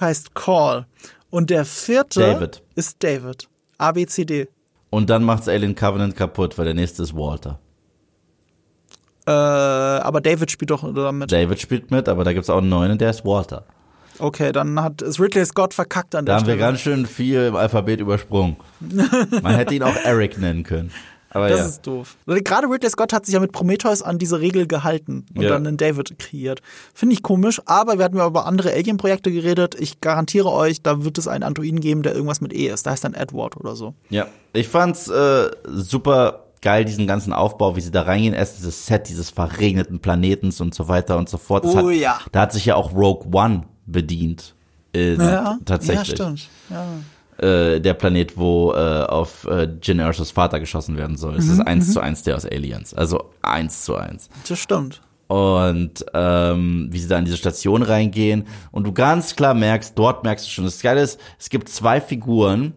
heißt Call. Und der vierte David. ist David. A, B, C, D. Und dann macht's Alien Covenant kaputt, weil der nächste ist Walter. Äh, aber David spielt doch damit. David spielt mit, aber da gibt's auch einen neuen und der ist Walter. Okay, dann hat ist Ridley Scott verkackt an Da der haben wir Stelle. ganz schön viel im Alphabet übersprungen. Man hätte ihn auch Eric nennen können. Aber das ja. ist doof. Gerade Ridley Scott hat sich ja mit Prometheus an diese Regel gehalten und Ja. dann einen David kreiert. Finde ich komisch, aber wir hatten ja über andere Alien-Projekte geredet. Ich garantiere euch, da wird es einen Androiden geben, der irgendwas mit E ist. Da heißt dann Edward oder so. Ja, ich fand's äh, super geil, diesen ganzen Aufbau, wie sie da reingehen. Erst dieses Set dieses verregneten Planetens und so weiter und so fort. Das Oh hat, ja. Da hat sich ja auch Rogue One bedient. Äh, tatsächlich. Ja, stimmt. Ja. Äh, der Planet, wo äh, auf äh, Jin Ersos Vater geschossen werden soll. Es ist eins zu eins der aus Aliens. Also eins zu eins. Das stimmt. Und ähm, wie sie da in diese Station reingehen und du ganz klar merkst, dort merkst du schon, das Geile ist, es gibt zwei Figuren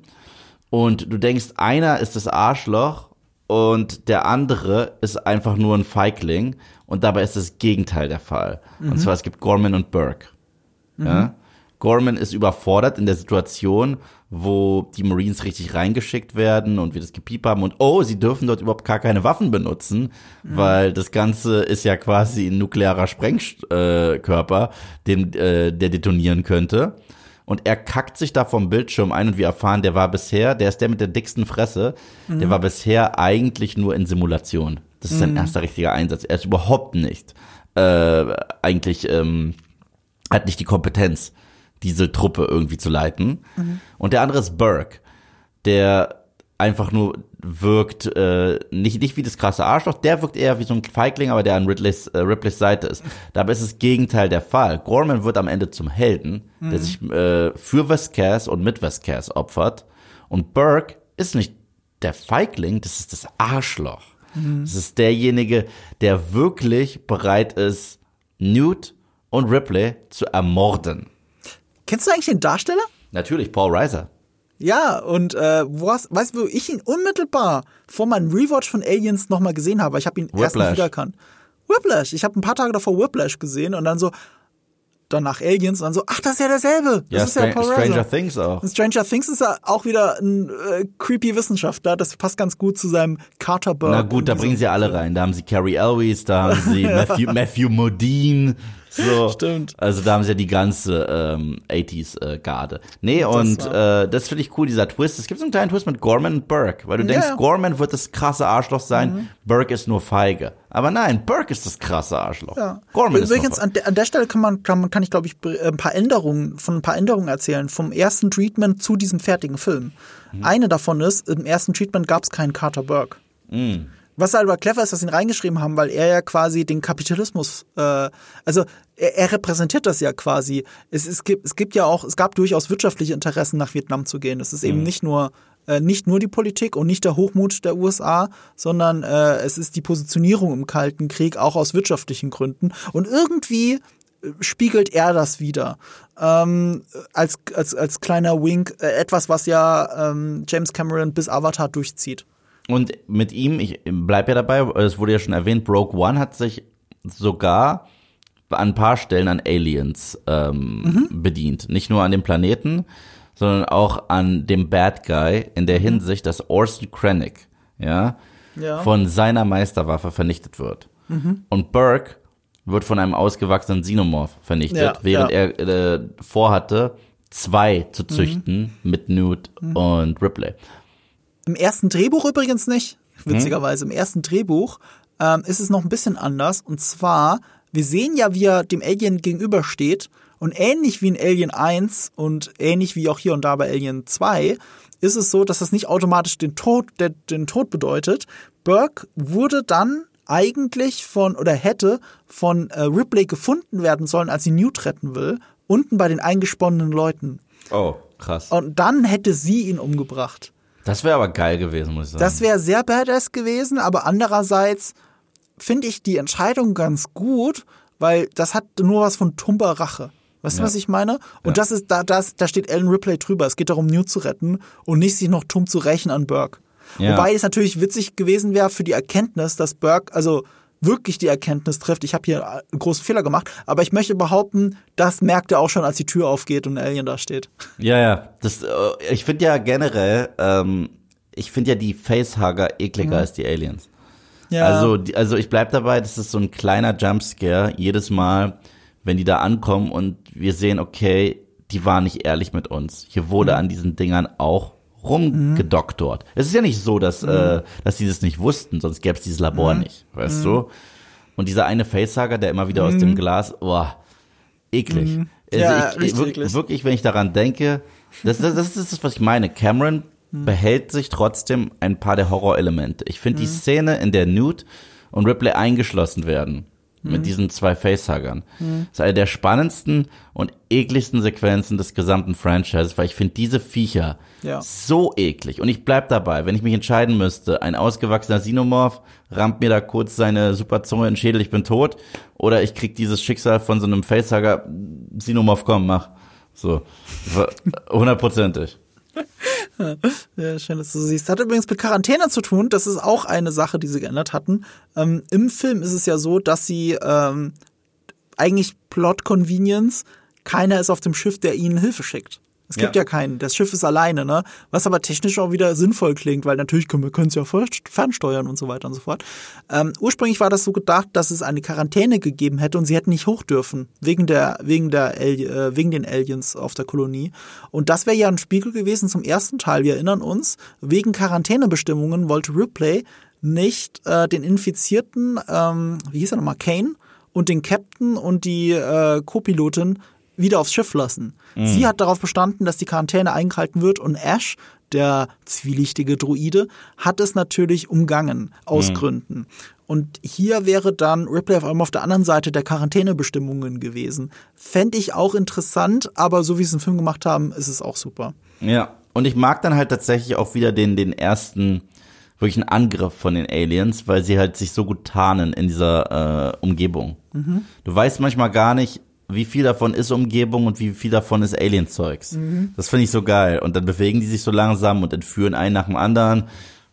und du denkst, einer ist das Arschloch und der andere ist einfach nur ein Feigling und dabei ist das Gegenteil der Fall. Und zwar es gibt Gorman und Burke. Ja? Gorman ist überfordert in der Situation, wo die Marines richtig reingeschickt werden und wir das Gepiep haben und oh, sie dürfen dort überhaupt gar keine Waffen benutzen, weil das Ganze ist ja quasi ein nuklearer Sprengkörper, den, äh, der detonieren könnte. Und er kackt sich da vom Bildschirm ein und wir erfahren, der war bisher, der ist der mit der dicksten Fresse, der war bisher eigentlich nur in Simulation. Das ist sein erster richtiger Einsatz. Er ist überhaupt nicht äh, eigentlich ähm, hat nicht die Kompetenz, diese Truppe irgendwie zu leiten. Und der andere ist Burke, der einfach nur wirkt, äh, nicht, nicht wie das krasse Arschloch, der wirkt eher wie so ein Feigling, aber der an Ridleys, äh, Ripleys Seite ist. Dabei ist das Gegenteil der Fall. Gorman wird am Ende zum Helden, der sich äh, für Vasquez und mit Vasquez opfert. Und Burke ist nicht der Feigling, das ist das Arschloch. Das ist derjenige, der wirklich bereit ist, Newt und Ripley zu ermorden. Kennst du eigentlich den Darsteller? Natürlich, Paul Reiser. Ja, und äh, wo hast, weißt du, wo ich ihn unmittelbar vor meinem Rewatch von Aliens nochmal gesehen habe? Ich habe ihn erst nicht Whiplash. wiedererkannt. Whiplash. Ich habe ein paar Tage davor Whiplash gesehen und dann so, danach Aliens und dann so, ach, das ist ja derselbe. Das Ja, ist ja Stran Paul Stranger Reiser. Things auch. Und Stranger Things ist ja auch wieder ein äh, creepy Wissenschaftler. Das passt ganz gut zu seinem Carter Burke. Na gut, da bringen sie alle rein. Da haben sie Carrie Elwes, da haben sie Matthew, Matthew Modine. So. Stimmt. Also da haben sie ja die ganze ähm, 80s-Garde. nee, und äh, das finde ich cool, dieser Twist. Es gibt so einen kleinen Twist mit Gorman und Burke, weil du denkst, ja. Mhm. Gorman wird das krasse Arschloch sein, Burke ist nur feige. Aber nein, Burke ist das krasse Arschloch. Ja. Gorman ist Übrigens, nur an der, an der Stelle kann man, kann, kann ich, glaube ich, äh, ein paar Änderungen, von ein paar Änderungen erzählen, vom ersten Treatment zu diesem fertigen Film. Mhm. Eine davon ist, im ersten Treatment gab es keinen Carter Burke. Mhm. Was halt aber clever ist, dass sie ihn reingeschrieben haben, weil er ja quasi den Kapitalismus, äh, also er, er repräsentiert das ja quasi. Es, es, gibt, es gibt ja auch, es gab durchaus wirtschaftliche Interessen, nach Vietnam zu gehen. Es ist eben nicht nur äh, nicht nur die Politik und nicht der Hochmut der USA, sondern äh, es ist die Positionierung im Kalten Krieg auch aus wirtschaftlichen Gründen. Und irgendwie äh, spiegelt er das wieder. Ähm, als, als, als kleiner Wink, äh, etwas, was ja ähm, James Cameron bis Avatar durchzieht. Und mit ihm, ich bleib ja dabei, es wurde ja schon erwähnt, Broke One hat sich sogar an ein paar Stellen an Aliens ähm, bedient. Nicht nur an dem Planeten, sondern auch an dem Bad Guy in der Hinsicht, dass Orson Krennic ja, Ja. von seiner Meisterwaffe vernichtet wird. Und Burke wird von einem ausgewachsenen Xenomorph vernichtet, Ja, während ja. er äh, vorhatte, zwei zu züchten mit Newt und Ripley. Im ersten Drehbuch übrigens nicht, witzigerweise. Im ersten Drehbuch ähm, ist es noch ein bisschen anders. Und zwar, wir sehen ja, wie er dem Alien gegenübersteht. Und ähnlich wie in Alien 1 und ähnlich wie auch hier und da bei Alien 2, ist es so, dass das nicht automatisch den Tod, der, den Tod bedeutet. Burke wurde dann eigentlich von oder hätte von äh, Ripley gefunden werden sollen, als sie Newt retten will, unten bei den eingesponnenen Leuten. Oh, krass. Und dann hätte sie ihn umgebracht. Das wäre aber geil gewesen, muss ich sagen. Das wäre sehr badass gewesen, aber andererseits finde ich die Entscheidung ganz gut, weil das hat nur was von tumper Rache. Weißt du, Ja. was ich meine? Und das ist, da, das, da steht Ellen Ripley drüber. Es geht darum, Newt zu retten und nicht sich noch dumm zu rächen an Burke. Ja. Wobei es natürlich witzig gewesen wäre für die Erkenntnis, dass Burke, also wirklich die Erkenntnis trifft, ich habe hier einen großen Fehler gemacht, aber ich möchte behaupten, das merkt er auch schon, als die Tür aufgeht und ein Alien da steht. ja, ja. Das, äh, ich finde ja generell, ähm, ich finde ja die Facehugger ekliger als die Aliens. Ja. Also, also ich bleib dabei, das ist so ein kleiner Jumpscare jedes Mal, wenn die da ankommen und wir sehen, okay, die waren nicht ehrlich mit uns. Hier wurde an diesen Dingern auch rumgedoktort. Es ist ja nicht so, dass, äh, dass die das nicht wussten, sonst gäbe es dieses Labor nicht, weißt du? Und dieser eine Facehugger, der immer wieder aus dem Glas, boah, eklig. Also Ja, ich, richtig wirklich, wirklich, wenn ich daran denke, das, das, das ist das, was ich meine. Cameron behält sich trotzdem ein paar der Horrorelemente. Ich finde die Szene, in der Newt und Ripley eingeschlossen werden mit diesen zwei Facehuggern. Das ist eine der spannendsten und ekligsten Sequenzen des gesamten Franchises, weil ich finde diese Viecher Ja. so eklig. Und ich bleib dabei, wenn ich mich entscheiden müsste, ein ausgewachsener Xenomorph rammt mir da kurz seine Superzunge in den Schädel, ich bin tot, oder ich krieg dieses Schicksal von so einem Facehugger, Xenomorph, komm, mach. So, hundertprozentig. Ja, schön, dass du siehst. Hat übrigens mit Quarantäne zu tun. Das ist auch eine Sache, die sie geändert hatten. Ähm, Im Film ist es ja so, dass sie ähm, eigentlich Plot Convenience, keiner ist auf dem Schiff, der ihnen Hilfe schickt. Es gibt Ja. ja, keinen. Das Schiff ist alleine, ne? Was aber technisch auch wieder sinnvoll klingt, weil natürlich können wir können es ja fer- fernsteuern und so weiter und so fort. Ähm, ursprünglich war das so gedacht, dass es eine Quarantäne gegeben hätte und sie hätten nicht hoch dürfen wegen der wegen der Ali äh, wegen den Aliens auf der Kolonie. Und das wäre ja ein Spiegel gewesen zum ersten Teil. Wir erinnern uns, wegen Quarantänebestimmungen wollte Ripley nicht äh, den Infizierten, ähm, wie hieß er nochmal, Kane und den Captain und die äh, Co-Pilotin wieder aufs Schiff lassen. Sie hat darauf bestanden, dass die Quarantäne eingehalten wird und Ash, der zwielichtige Druide, hat es natürlich umgangen, aus Gründen. Und hier wäre dann Ripley auf einmal auf der anderen Seite der Quarantänebestimmungen gewesen. Fände ich auch interessant, aber so wie sie es im Film gemacht haben, ist es auch super. Ja, und ich mag dann halt tatsächlich auch wieder den, den ersten wirklichen Angriff von den Aliens, weil sie halt sich so gut tarnen in dieser äh, Umgebung. Du weißt manchmal gar nicht, wie viel davon ist Umgebung und wie viel davon ist Alien-Zeugs. Das finde ich so geil. Und dann bewegen die sich so langsam und entführen einen nach dem anderen.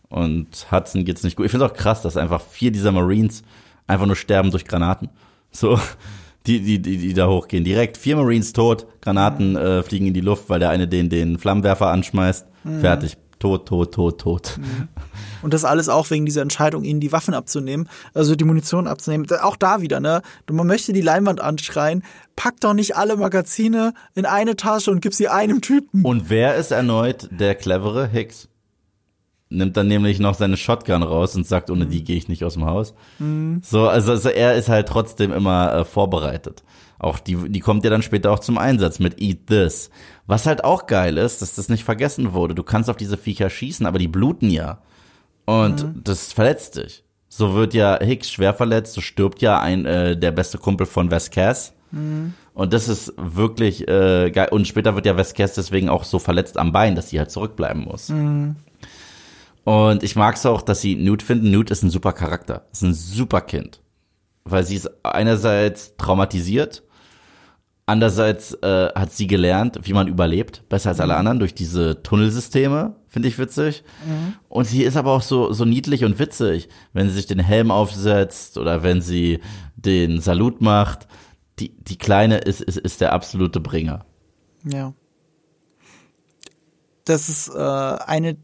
Und Hudson geht's nicht gut. Ich finde auch krass, dass einfach vier dieser Marines einfach nur sterben durch Granaten. So, die, die, die, die da hochgehen. Direkt vier Marines tot, Granaten äh, fliegen in die Luft, weil der eine den, den Flammenwerfer anschmeißt. Fertig. Tot, tot, tot, tot. Und das alles auch wegen dieser Entscheidung, ihnen die Waffen abzunehmen, also die Munition abzunehmen. Auch da wieder, ne? Man möchte die Leinwand anschreien, pack doch nicht alle Magazine in eine Tasche und gib sie einem Typen. Und wer ist erneut der clevere Hicks? Nimmt dann nämlich noch seine Shotgun raus und sagt, ohne die gehe ich nicht aus dem Haus. So, also, also er ist halt trotzdem immer äh, vorbereitet. Auch die, die kommt ja dann später auch zum Einsatz mit Eat This. Was halt auch geil ist, dass das nicht vergessen wurde. Du kannst auf diese Viecher schießen, aber die bluten ja. Und das verletzt dich. So wird ja Hicks schwer verletzt, so stirbt ja ein äh, der beste Kumpel von Vasquez. Und das ist wirklich äh, geil. Und später wird ja Vasquez deswegen auch so verletzt am Bein, dass sie halt zurückbleiben muss. Und ich mag es auch, dass sie Newt finden. Newt ist ein super Charakter, ist ein super Kind. Weil sie ist einerseits traumatisiert, andererseits äh, hat sie gelernt, wie man überlebt, besser als alle anderen, durch diese Tunnelsysteme, finde ich witzig. Und sie ist aber auch so, so niedlich und witzig, wenn sie sich den Helm aufsetzt oder wenn sie den Salut macht. Die, die Kleine ist, ist, ist der absolute Bringer. Ja. Das ist äh, eine,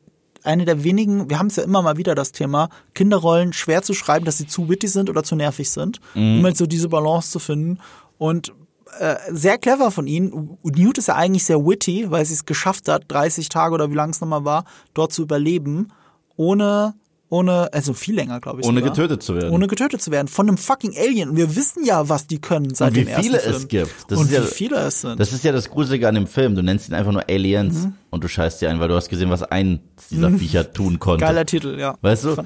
eine der wenigen, wir haben es ja immer mal wieder das Thema, Kinderrollen schwer zu schreiben, dass sie zu witty sind oder zu nervig sind, um halt so diese Balance zu finden. Und äh, sehr clever von ihnen. Newt ist ja eigentlich sehr witty, weil sie es geschafft hat, 30 Tage oder wie lang es nochmal war, dort zu überleben, ohne, ohne, also viel länger, glaube ich. Ohne sogar. getötet zu werden. Ohne getötet zu werden. Von einem fucking Alien. Und wir wissen ja, was die können seit Und wie dem ersten viele Film. es gibt. Das Und ist ja- wie viele es sind. Das ist ja das Gruselige an dem Film. Du nennst ihn einfach nur Aliens und du scheißt dir ein, weil du hast gesehen, was eins dieser Viecher tun konnte. Geiler Titel, ja. Weißt du?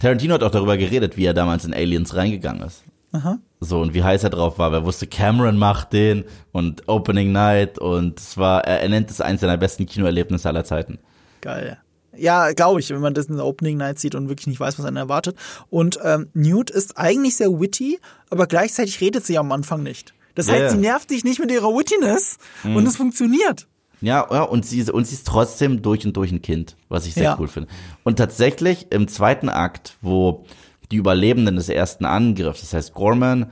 Tarantino hat auch darüber geredet, wie er damals in Aliens reingegangen ist. Aha. So, und wie heiß er drauf war. Wer wusste, Cameron macht den und Opening Night und es war, er, er nennt es eins seiner besten Kinoerlebnisse aller Zeiten. Geil. Ja, glaube ich, wenn man das in der Opening Night sieht und wirklich nicht weiß, was einen erwartet. Und ähm, Newt ist eigentlich sehr witty, aber gleichzeitig redet sie am Anfang nicht. Das heißt, ja. sie nervt dich nicht mit ihrer Wittiness und es funktioniert. Ja, ja und, sie, ist- und sie ist trotzdem durch und durch ein Kind, was ich sehr Ja. cool finde. Und tatsächlich im zweiten Akt, wo die Überlebenden des ersten Angriffs, das heißt Gorman,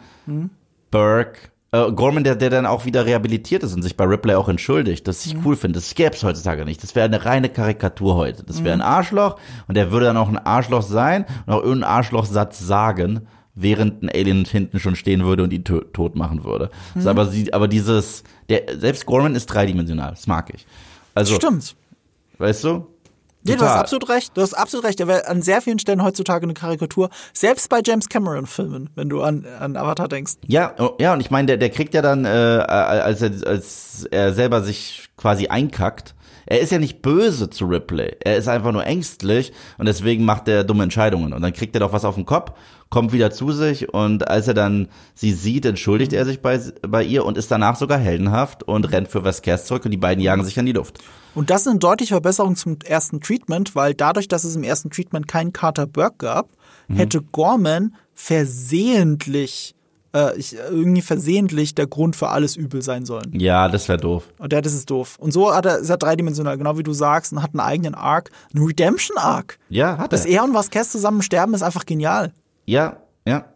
Burke, äh, Gorman, der, der dann auch wieder rehabilitiert ist und sich bei Ripley auch entschuldigt, das ich cool finde. Das gäbe es heutzutage nicht. Das wäre eine reine Karikatur heute. Das wäre ein Arschloch und der würde dann auch ein Arschloch sein und auch irgendeinen Arschlochsatz sagen, während ein Alien hinten schon stehen würde und ihn to tot machen würde. Das ist aber, sie, aber dieses, der, selbst Gorman ist dreidimensional. Das mag ich. Also, Stimmt. weißt du? Ja, du hast absolut recht. Du hast absolut recht. Er wäre an sehr vielen Stellen heutzutage eine Karikatur. Selbst bei James Cameron Filmen, wenn du an, an Avatar denkst. Ja, oh, ja, und ich meine, der, der kriegt ja dann, äh, als, er, als er selber sich quasi einkackt, Er ist ja nicht böse zu Ripley. Er ist einfach nur ängstlich und deswegen macht er dumme Entscheidungen. Und dann kriegt er doch was auf den Kopf, kommt wieder zu sich und als er dann sie sieht, entschuldigt er sich bei, bei ihr und ist danach sogar heldenhaft und rennt für Vasquez zurück und die beiden jagen sich an die Luft. Und das ist eine deutliche Verbesserung zum ersten Treatment, weil dadurch, dass es im ersten Treatment keinen Carter Burke gab, mhm. hätte Gorman versehentlich äh, ich, irgendwie versehentlich der Grund für alles übel sein sollen. Ja, das wäre doof. Und ja, das ist doof. Und so hat er, ist er dreidimensional, genau wie du sagst, und hat einen eigenen Arc, einen Redemption-Arc. Ja, hat er. Dass er und Vasquez zusammen sterben, ist einfach genial. Ja, ja.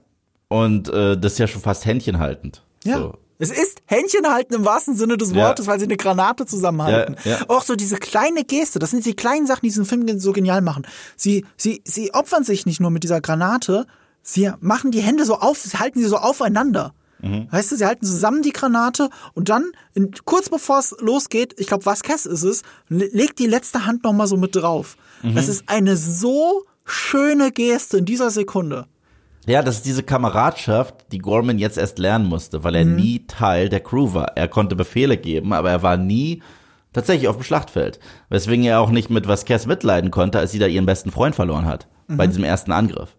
Und äh, das ist ja schon fast händchenhaltend. Ja. So. Es ist Händchen halten im wahrsten Sinne des Wortes, ja. weil sie eine Granate zusammenhalten. Ja, ja. Auch so diese kleine Geste, das sind die kleinen Sachen, die diesen Film so genial machen. Sie, sie, sie opfern sich nicht nur mit dieser Granate, sie machen die Hände so auf, sie halten sie so aufeinander. Mhm. Weißt du, sie halten zusammen die Granate und dann, in, kurz bevor es losgeht, ich glaube, Vasquez ist es, legt die letzte Hand nochmal so mit drauf. Mhm. Das ist eine so schöne Geste in dieser Sekunde. Ja, das ist diese Kameradschaft, die Gorman jetzt erst lernen musste, weil er mhm. nie Teil der Crew war. Er konnte Befehle geben, aber er war nie tatsächlich auf dem Schlachtfeld. Weswegen er auch nicht mit Vasquez mitleiden konnte, als sie da ihren besten Freund verloren hat. Mhm. Bei diesem ersten Angriff.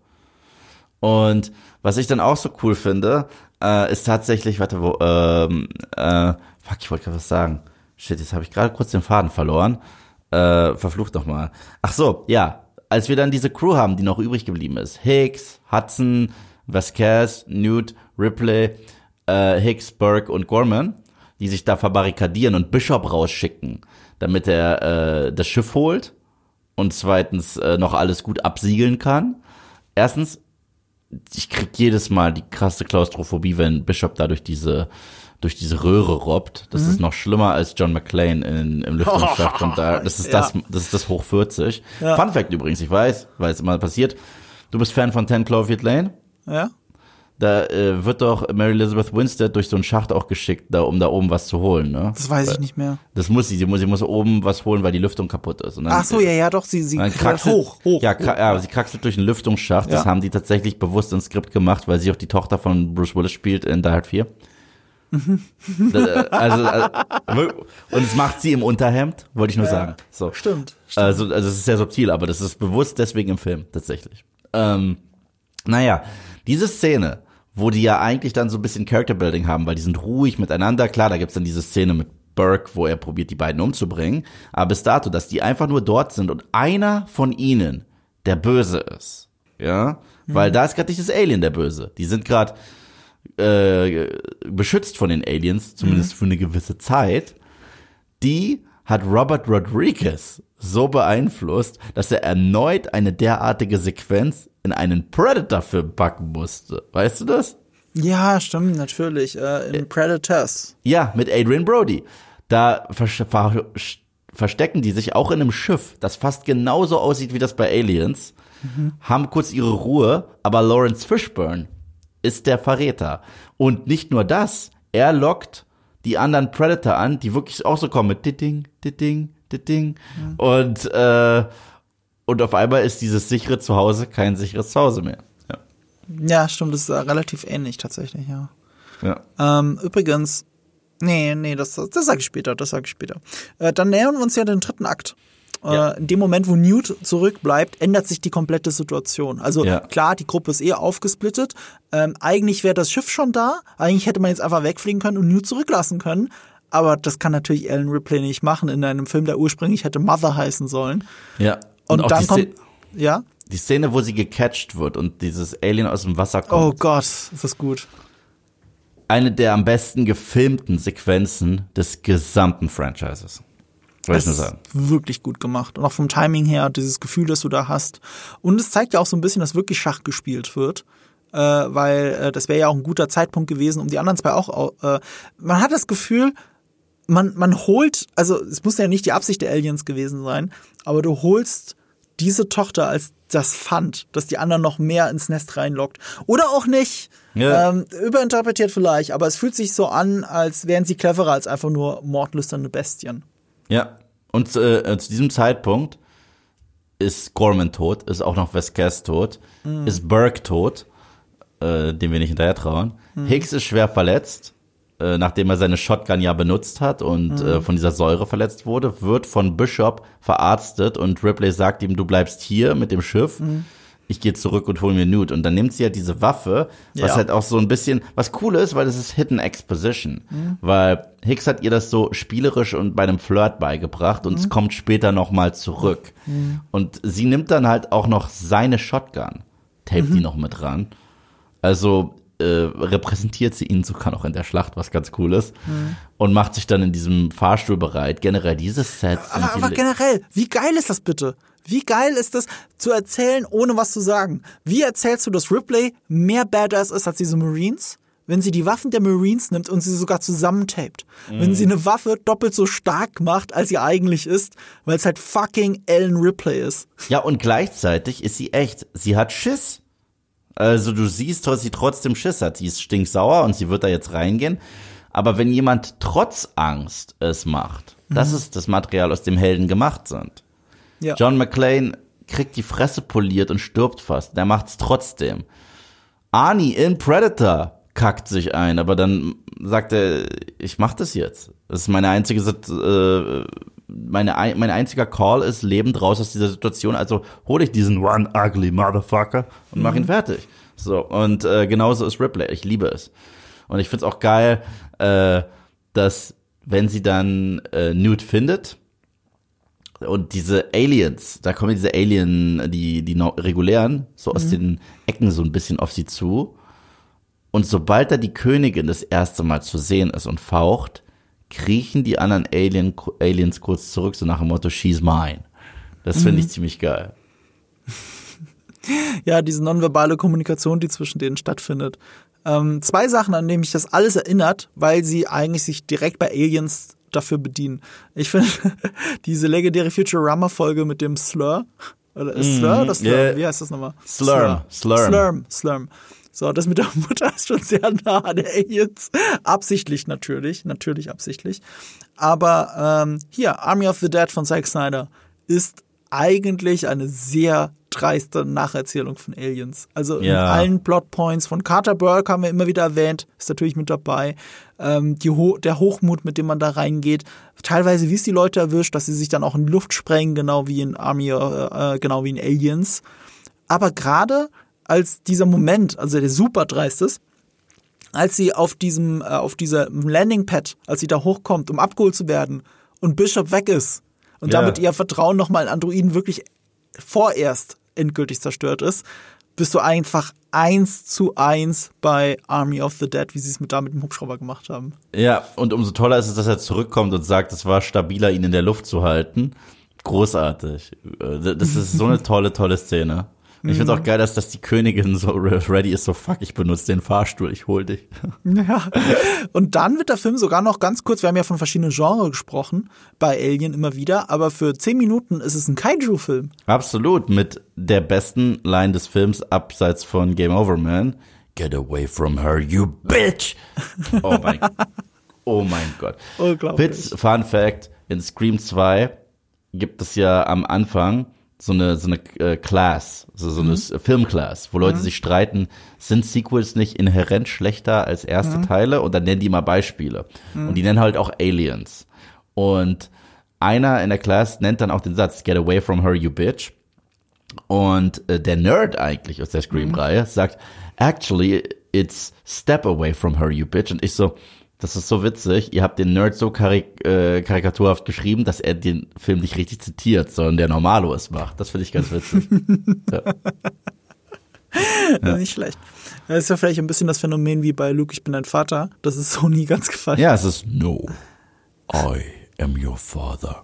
Und was ich dann auch so cool finde, äh, ist tatsächlich, warte, wo, ähm, äh, fuck, ich wollte gerade was sagen. Shit, jetzt habe ich gerade kurz den Faden verloren. Äh, verflucht noch mal. Ach so, ja, als wir dann diese Crew haben, die noch übrig geblieben ist, Hicks, Hudson, Vasquez, Newt, Ripley, äh, Hicks, Burke und Gorman, die sich da verbarrikadieren und Bishop rausschicken, damit er äh, das Schiff holt und zweitens äh, noch alles gut absiegeln kann. Erstens, ich krieg jedes Mal die krasse Klaustrophobie, wenn Bishop da durch diese durch diese Röhre robbt. Das mhm. ist noch schlimmer als John McClane in, im Lüftungsschacht. Oh, und da, das ist ja. das, das ist das hoch 40. Ja. Fun Fact übrigens, ich weiß, weil es immer passiert. Du bist Fan von 10 Cloverfield Lane? Ja. Da äh, wird doch Mary Elizabeth Winstead durch so einen Schacht auch geschickt, da, um da oben was zu holen, ne? Das weiß ich nicht mehr. Das muss sie, sie muss, sie muss oben was holen, weil die Lüftung kaputt ist. Dann, Ach so, ja, ja, doch, sie, sie kraxelt hoch, hoch. Ja, hoch. ja, sie kraxelt durch einen Lüftungsschacht. Ja. Das haben die tatsächlich bewusst ins Skript gemacht, weil sie auch die Tochter von Bruce Willis spielt in Die Hard 4. also, also, und es macht sie im Unterhemd, wollte ich nur ja, sagen. So. Stimmt, stimmt. Also, also es ist sehr subtil, aber das ist bewusst deswegen im Film, tatsächlich. Ähm, naja, diese Szene, wo die ja eigentlich dann so ein bisschen Character Building haben, weil die sind ruhig miteinander. Klar, da gibt's dann diese Szene mit Burke, wo er probiert, die beiden umzubringen. Aber bis dato, dass die einfach nur dort sind und einer von ihnen der Böse ist. Ja, mhm. weil da ist gerade nicht das Alien der Böse. Die sind gerade äh, beschützt von den Aliens, zumindest mhm. für eine gewisse Zeit, die hat Robert Rodriguez so beeinflusst, dass er erneut eine derartige Sequenz in einen Predator-Film packen musste. Weißt du das? Ja, stimmt, natürlich. Äh, in Predators. Ja, mit Adrian Brody. Da ver ver verstecken die sich auch in einem Schiff, das fast genauso aussieht wie das bei Aliens, mhm. haben kurz ihre Ruhe, aber Lawrence Fishburne ist der Verräter. Und nicht nur das, er lockt die anderen Predator an, die wirklich auch so kommen mit Ditting, Ditting, Ditting. Mhm. Und, äh, und auf einmal ist dieses sichere Zuhause kein sicheres Zuhause mehr. Ja, ja stimmt, das ist relativ ähnlich tatsächlich, ja. ja. Ähm, übrigens, nee, nee, das, das sage ich später, das sage ich später. Äh, dann nähern wir uns ja den dritten Akt. Ja. Äh, in dem Moment, wo Newt zurückbleibt, ändert sich die komplette Situation. Also ja. klar, die Gruppe ist eher aufgesplittet. Ähm, eigentlich wäre das Schiff schon da. Eigentlich hätte man jetzt einfach wegfliegen können und Newt zurücklassen können. Aber das kann natürlich Alan Ripley nicht machen in einem Film, der ursprünglich hätte Mother heißen sollen. Ja. Und, und dann kommt, ja. Die Szene, wo sie gecatcht wird und dieses Alien aus dem Wasser kommt. Oh Gott, ist das gut. Eine der am besten gefilmten Sequenzen des gesamten Franchises. Wollte ich nur sagen. Wirklich gut gemacht. Und auch vom Timing her, dieses Gefühl, das du da hast. Und es zeigt ja auch so ein bisschen, dass wirklich Schach gespielt wird. Äh, weil äh, das wäre ja auch ein guter Zeitpunkt gewesen, um die anderen zwei auch. Äh, man hat das Gefühl, man, man holt, also es muss ja nicht die Absicht der Aliens gewesen sein, aber du holst diese Tochter als das Pfand, dass die anderen noch mehr ins Nest reinlockt. Oder auch nicht. Ja. Ähm, überinterpretiert vielleicht, aber es fühlt sich so an, als wären sie cleverer als einfach nur mordlüsternde Bestien. Ja, und äh, zu diesem Zeitpunkt ist Gorman tot, ist auch noch Vasquez tot, mhm. ist Burke tot, äh, dem wir nicht hinterher trauen. Mhm. Hicks ist schwer verletzt äh, nachdem er seine Shotgun ja benutzt hat und Mhm. äh, von dieser Säure verletzt wurde, wird von Bishop verarztet und Ripley sagt ihm, du bleibst hier mit dem Schiff. Mhm. Ich gehe zurück und hol mir Newt. Und dann nimmt sie ja diese Waffe, was Ja. halt auch so ein bisschen, was cool ist, weil das ist Hidden Exposition. Mhm. Weil Hicks hat ihr das so spielerisch und bei einem Flirt beigebracht und Mhm. es kommt später nochmal zurück. Und sie nimmt dann halt auch noch seine Shotgun, tapet Mhm. die noch mit ran. Also äh, repräsentiert sie ihn sogar noch in der Schlacht, was ganz cool ist. Mhm. Und macht sich dann in diesem Fahrstuhl bereit. Generell diese Sets. sind Aber, aber generell, wie geil ist das bitte? Wie geil ist das zu erzählen, ohne was zu sagen? Wie erzählst du, dass Ripley mehr Badass ist als diese Marines? Wenn sie die Waffen der Marines nimmt und sie sogar zusammentaped. Wenn sie eine Waffe doppelt so stark macht, als sie eigentlich ist, weil es halt fucking Ellen Ripley ist. Ja, und gleichzeitig ist sie echt. Sie hat Schiss. Also du siehst, dass sie trotzdem Schiss hat. Sie ist stinksauer und sie wird da jetzt reingehen. Aber wenn jemand trotz Angst es macht, das ist das Material, aus dem Helden gemacht sind. Ja. John McClane kriegt die Fresse poliert und stirbt fast. Der macht's trotzdem. Arnie in Predator kackt sich ein, aber dann sagt er, ich mach das jetzt. Das ist meine einzige, äh, meine, ein- mein einziger Call ist lebend raus aus dieser Situation. Also hole ich diesen one ugly motherfucker und mach ihn fertig. So und äh, genauso ist Ripley. Ich liebe es und ich find's auch geil, äh, dass wenn sie dann äh, Newt findet und diese Aliens, da kommen diese Alien, die, die regulären, so aus den Ecken so ein bisschen auf sie zu. Und sobald da die Königin das erste Mal zu sehen ist und faucht, kriechen die anderen Alien, Aliens kurz zurück, so nach dem Motto, she's mine. Das finde ich ziemlich geil. Ja, diese nonverbale Kommunikation, die zwischen denen stattfindet. Ähm, zwei Sachen, an denen mich das alles erinnert, weil sie eigentlich sich direkt bei Aliens dafür bedienen. Ich finde diese legendäre Futurama-Folge mit dem Slur. Oder ist Slur oder Slurm? yeah. Wie heißt das nochmal? Slurm, Slurm. Slurm. Slurm. So, das mit der Mutter ist schon sehr nah an der Aliens. Absichtlich natürlich, natürlich absichtlich. Aber ähm, hier, Army of the Dead von Zack Snyder ist eigentlich eine sehr dreiste Nacherzählung von Aliens. Also in Ja. allen Plotpoints von Carter Burke haben wir immer wieder erwähnt, ist natürlich mit dabei. Ähm, Ho der Hochmut, mit dem man da reingeht. Teilweise, wie es die Leute erwischt, dass sie sich dann auch in Luft sprengen, genau wie in Army, äh, äh, genau wie in Aliens. Aber gerade als dieser Moment, also der super dreist ist, als sie auf diesem, äh, auf dieser Landingpad, als sie da hochkommt, um abgeholt zu werden und Bishop weg ist und Ja. damit ihr Vertrauen nochmal in Androiden wirklich vorerst endgültig zerstört ist, bist du einfach eins zu eins bei Army of the Dead, wie sie es mit da mit dem Hubschrauber gemacht haben. Ja, und umso toller ist es, dass er zurückkommt und sagt, es war stabiler, ihn in der Luft zu halten. Großartig. Äh, Das ist so eine tolle, tolle Szene. Ich finde auch geil, dass, dass die Königin so ready ist, so fuck, ich benutze den Fahrstuhl, ich hol dich. Ja. Und dann wird der Film sogar noch ganz kurz, wir haben ja von verschiedenen Genres gesprochen, bei Alien immer wieder, aber für zehn Minuten ist es ein Kaiju-Film. Absolut, mit der besten Line des Films abseits von Game Over Man. Get away from her, you bitch! Oh mein, oh mein Gott. Unglaublich. Witz, Fun Fact, in Scream 2 gibt es ja am Anfang so eine, so eine äh, Class, also so eine Filmclass, wo Leute sich streiten, sind Sequels nicht inhärent schlechter als erste Teile? Und dann nennen die mal Beispiele. Und die nennen halt auch Aliens. Und einer in der Class nennt dann auch den Satz, get away from her, you bitch. Und äh, der Nerd eigentlich aus der Scream-Reihe sagt, actually, it's step away from her, you bitch. Und ich so, das ist so witzig, ihr habt den Nerd so karik äh, karikaturhaft geschrieben, dass er den Film nicht richtig zitiert, sondern der Normalo es macht. Das finde ich ganz witzig. ja. Nicht schlecht. Das ist ja vielleicht ein bisschen das Phänomen wie bei Luke, ich bin dein Vater. Das ist so nie ganz gefallen. ja, es ist No, I am your father.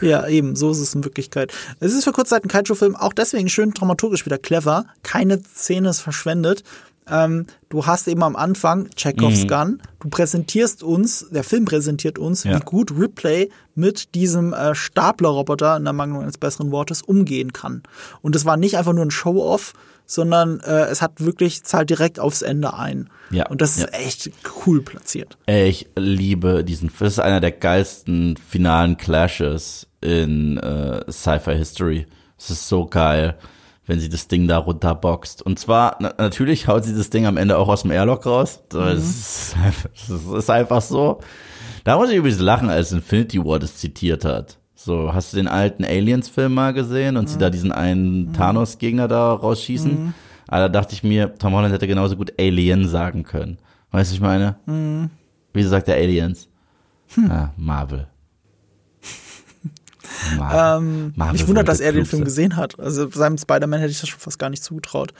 Ja, eben, so ist es in Wirklichkeit. Es ist für kurze Zeit ein Kaiju-Film, auch deswegen schön dramaturgisch wieder clever. Keine Szene ist verschwendet. Ähm, du hast eben am Anfang Chekhovs Gun. Du präsentierst uns, der Film präsentiert uns, Ja. wie gut Ripley mit diesem äh, Staplerroboter, in der Mangelung eines besseren Wortes, umgehen kann. Und es war nicht einfach nur ein Show-Off, sondern äh, es hat wirklich, zahlt direkt aufs Ende ein. Ja, Und das ist ja. echt cool platziert. Ich liebe diesen Film. Das ist einer der geilsten finalen Clashes in äh, Sci-Fi History. Es ist so geil, wenn sie das Ding da runterboxt. Und zwar, na, natürlich haut sie das Ding am Ende auch aus dem Airlock raus. Das, ist, einfach- das ist einfach so. Da muss ich übrigens lachen, als Infinity War das zitiert hat. So, hast du den alten Aliens-Film mal gesehen und sie da diesen einen Thanos-Gegner da rausschießen? Aber da dachte ich mir, Tom Holland hätte genauso gut Alien sagen können. Weißt du, ich meine? Wieso sagt er Aliens? Ah, Marvel. Marvel. Ähm, Marvel mich wundert, dass er den Film gesehen hat. Also seinem Spider-Man hätte ich das schon fast gar nicht zugetraut.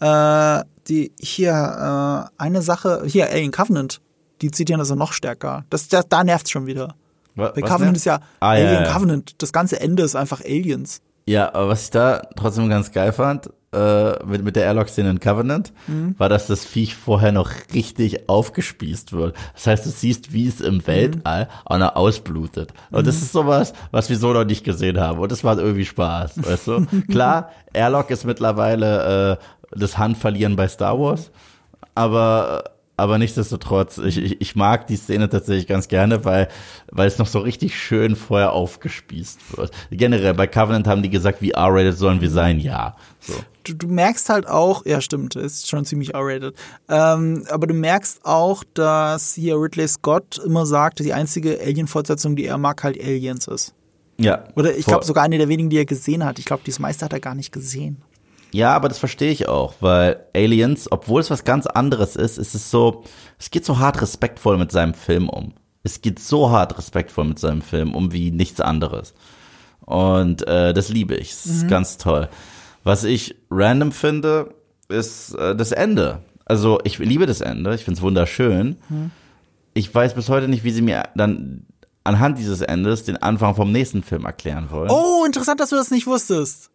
Äh, die hier äh, eine Sache, hier Alien Covenant, die zitieren das ja noch stärker. Das, das da nervt's schon wieder. Was Covenant denn? ist ja Ah, ja, Alien ja. Covenant. Das ganze Ende ist einfach Aliens. Ja, aber was ich da trotzdem ganz geil fand, äh, mit, mit der Airlock-Szene in Covenant, Mhm. war, dass das Viech vorher noch richtig aufgespießt wird. Das heißt, du siehst, wie es Mhm. im Weltall auch noch ausblutet. Und das ist sowas, was wir so noch nicht gesehen haben. Und das macht irgendwie Spaß, weißt du? Klar, Airlock ist mittlerweile äh, das Handverlieren bei Star Wars, aber aber nichtsdestotrotz, ich, ich, ich mag die Szene tatsächlich ganz gerne, weil, weil es noch so richtig schön vorher aufgespießt wird. Generell, bei Covenant haben die gesagt, wie R-rated sollen wir sein? Ja. So. du, du merkst halt auch, ja stimmt, ist schon ziemlich R-rated, ähm, aber du merkst auch, dass hier Ridley Scott immer sagt, die einzige Alien-Fortsetzung, die er mag, halt Aliens ist. Ja. Oder ich glaube sogar eine der wenigen, die er gesehen hat. Ich glaube, das meiste hat er gar nicht gesehen. Ja, aber das verstehe ich auch, weil Aliens, obwohl es was ganz anderes ist, ist es so, es geht so hart respektvoll mit seinem Film um. Es geht so hart respektvoll mit seinem Film um wie nichts anderes. Und äh, das liebe ich. Das ist ganz toll. Was ich random finde, ist äh, das Ende. Also ich liebe das Ende, ich finde es wunderschön. Ich weiß bis heute nicht, wie sie mir dann anhand dieses Endes den Anfang vom nächsten Film erklären wollen. Oh, interessant, dass du das nicht wusstest.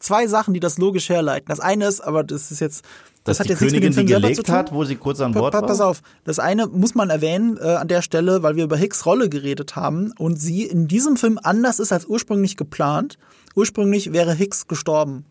Zwei Sachen, die das logisch herleiten. Das eine ist, aber das ist jetzt, das, hat die jetzt nichts mit Königin dem Film gelegt hat, wo sie kurz an Pa- Bord pa- war. Pass auf, das eine muss man erwähnen äh, an der Stelle, weil wir über Hicks Rolle geredet haben und sie in diesem Film anders ist als ursprünglich geplant. Ursprünglich wäre Hicks gestorben.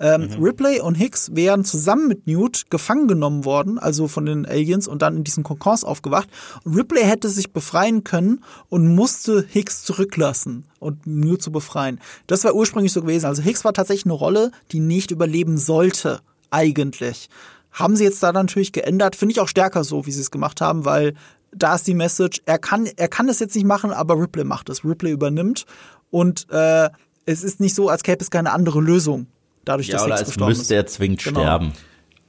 Ähm, Mhm. Ripley und Hicks wären zusammen mit Newt gefangen genommen worden, also von den Aliens und dann in diesen Konkons aufgewacht. Und Ripley hätte sich befreien können und musste Hicks zurücklassen und Newt zu befreien. Das war ursprünglich so gewesen. Also Hicks war tatsächlich eine Rolle, die nicht überleben sollte, eigentlich. Haben sie jetzt da natürlich geändert. Finde ich auch stärker so, wie sie es gemacht haben, weil da ist die Message, er kann, er kann es jetzt nicht machen, aber Ripley macht es. Ripley übernimmt und äh, es ist nicht so, als gäbe es keine andere Lösung. Dadurch, Ja, dass oder Hicks als müsste er zwingend Genau. sterben.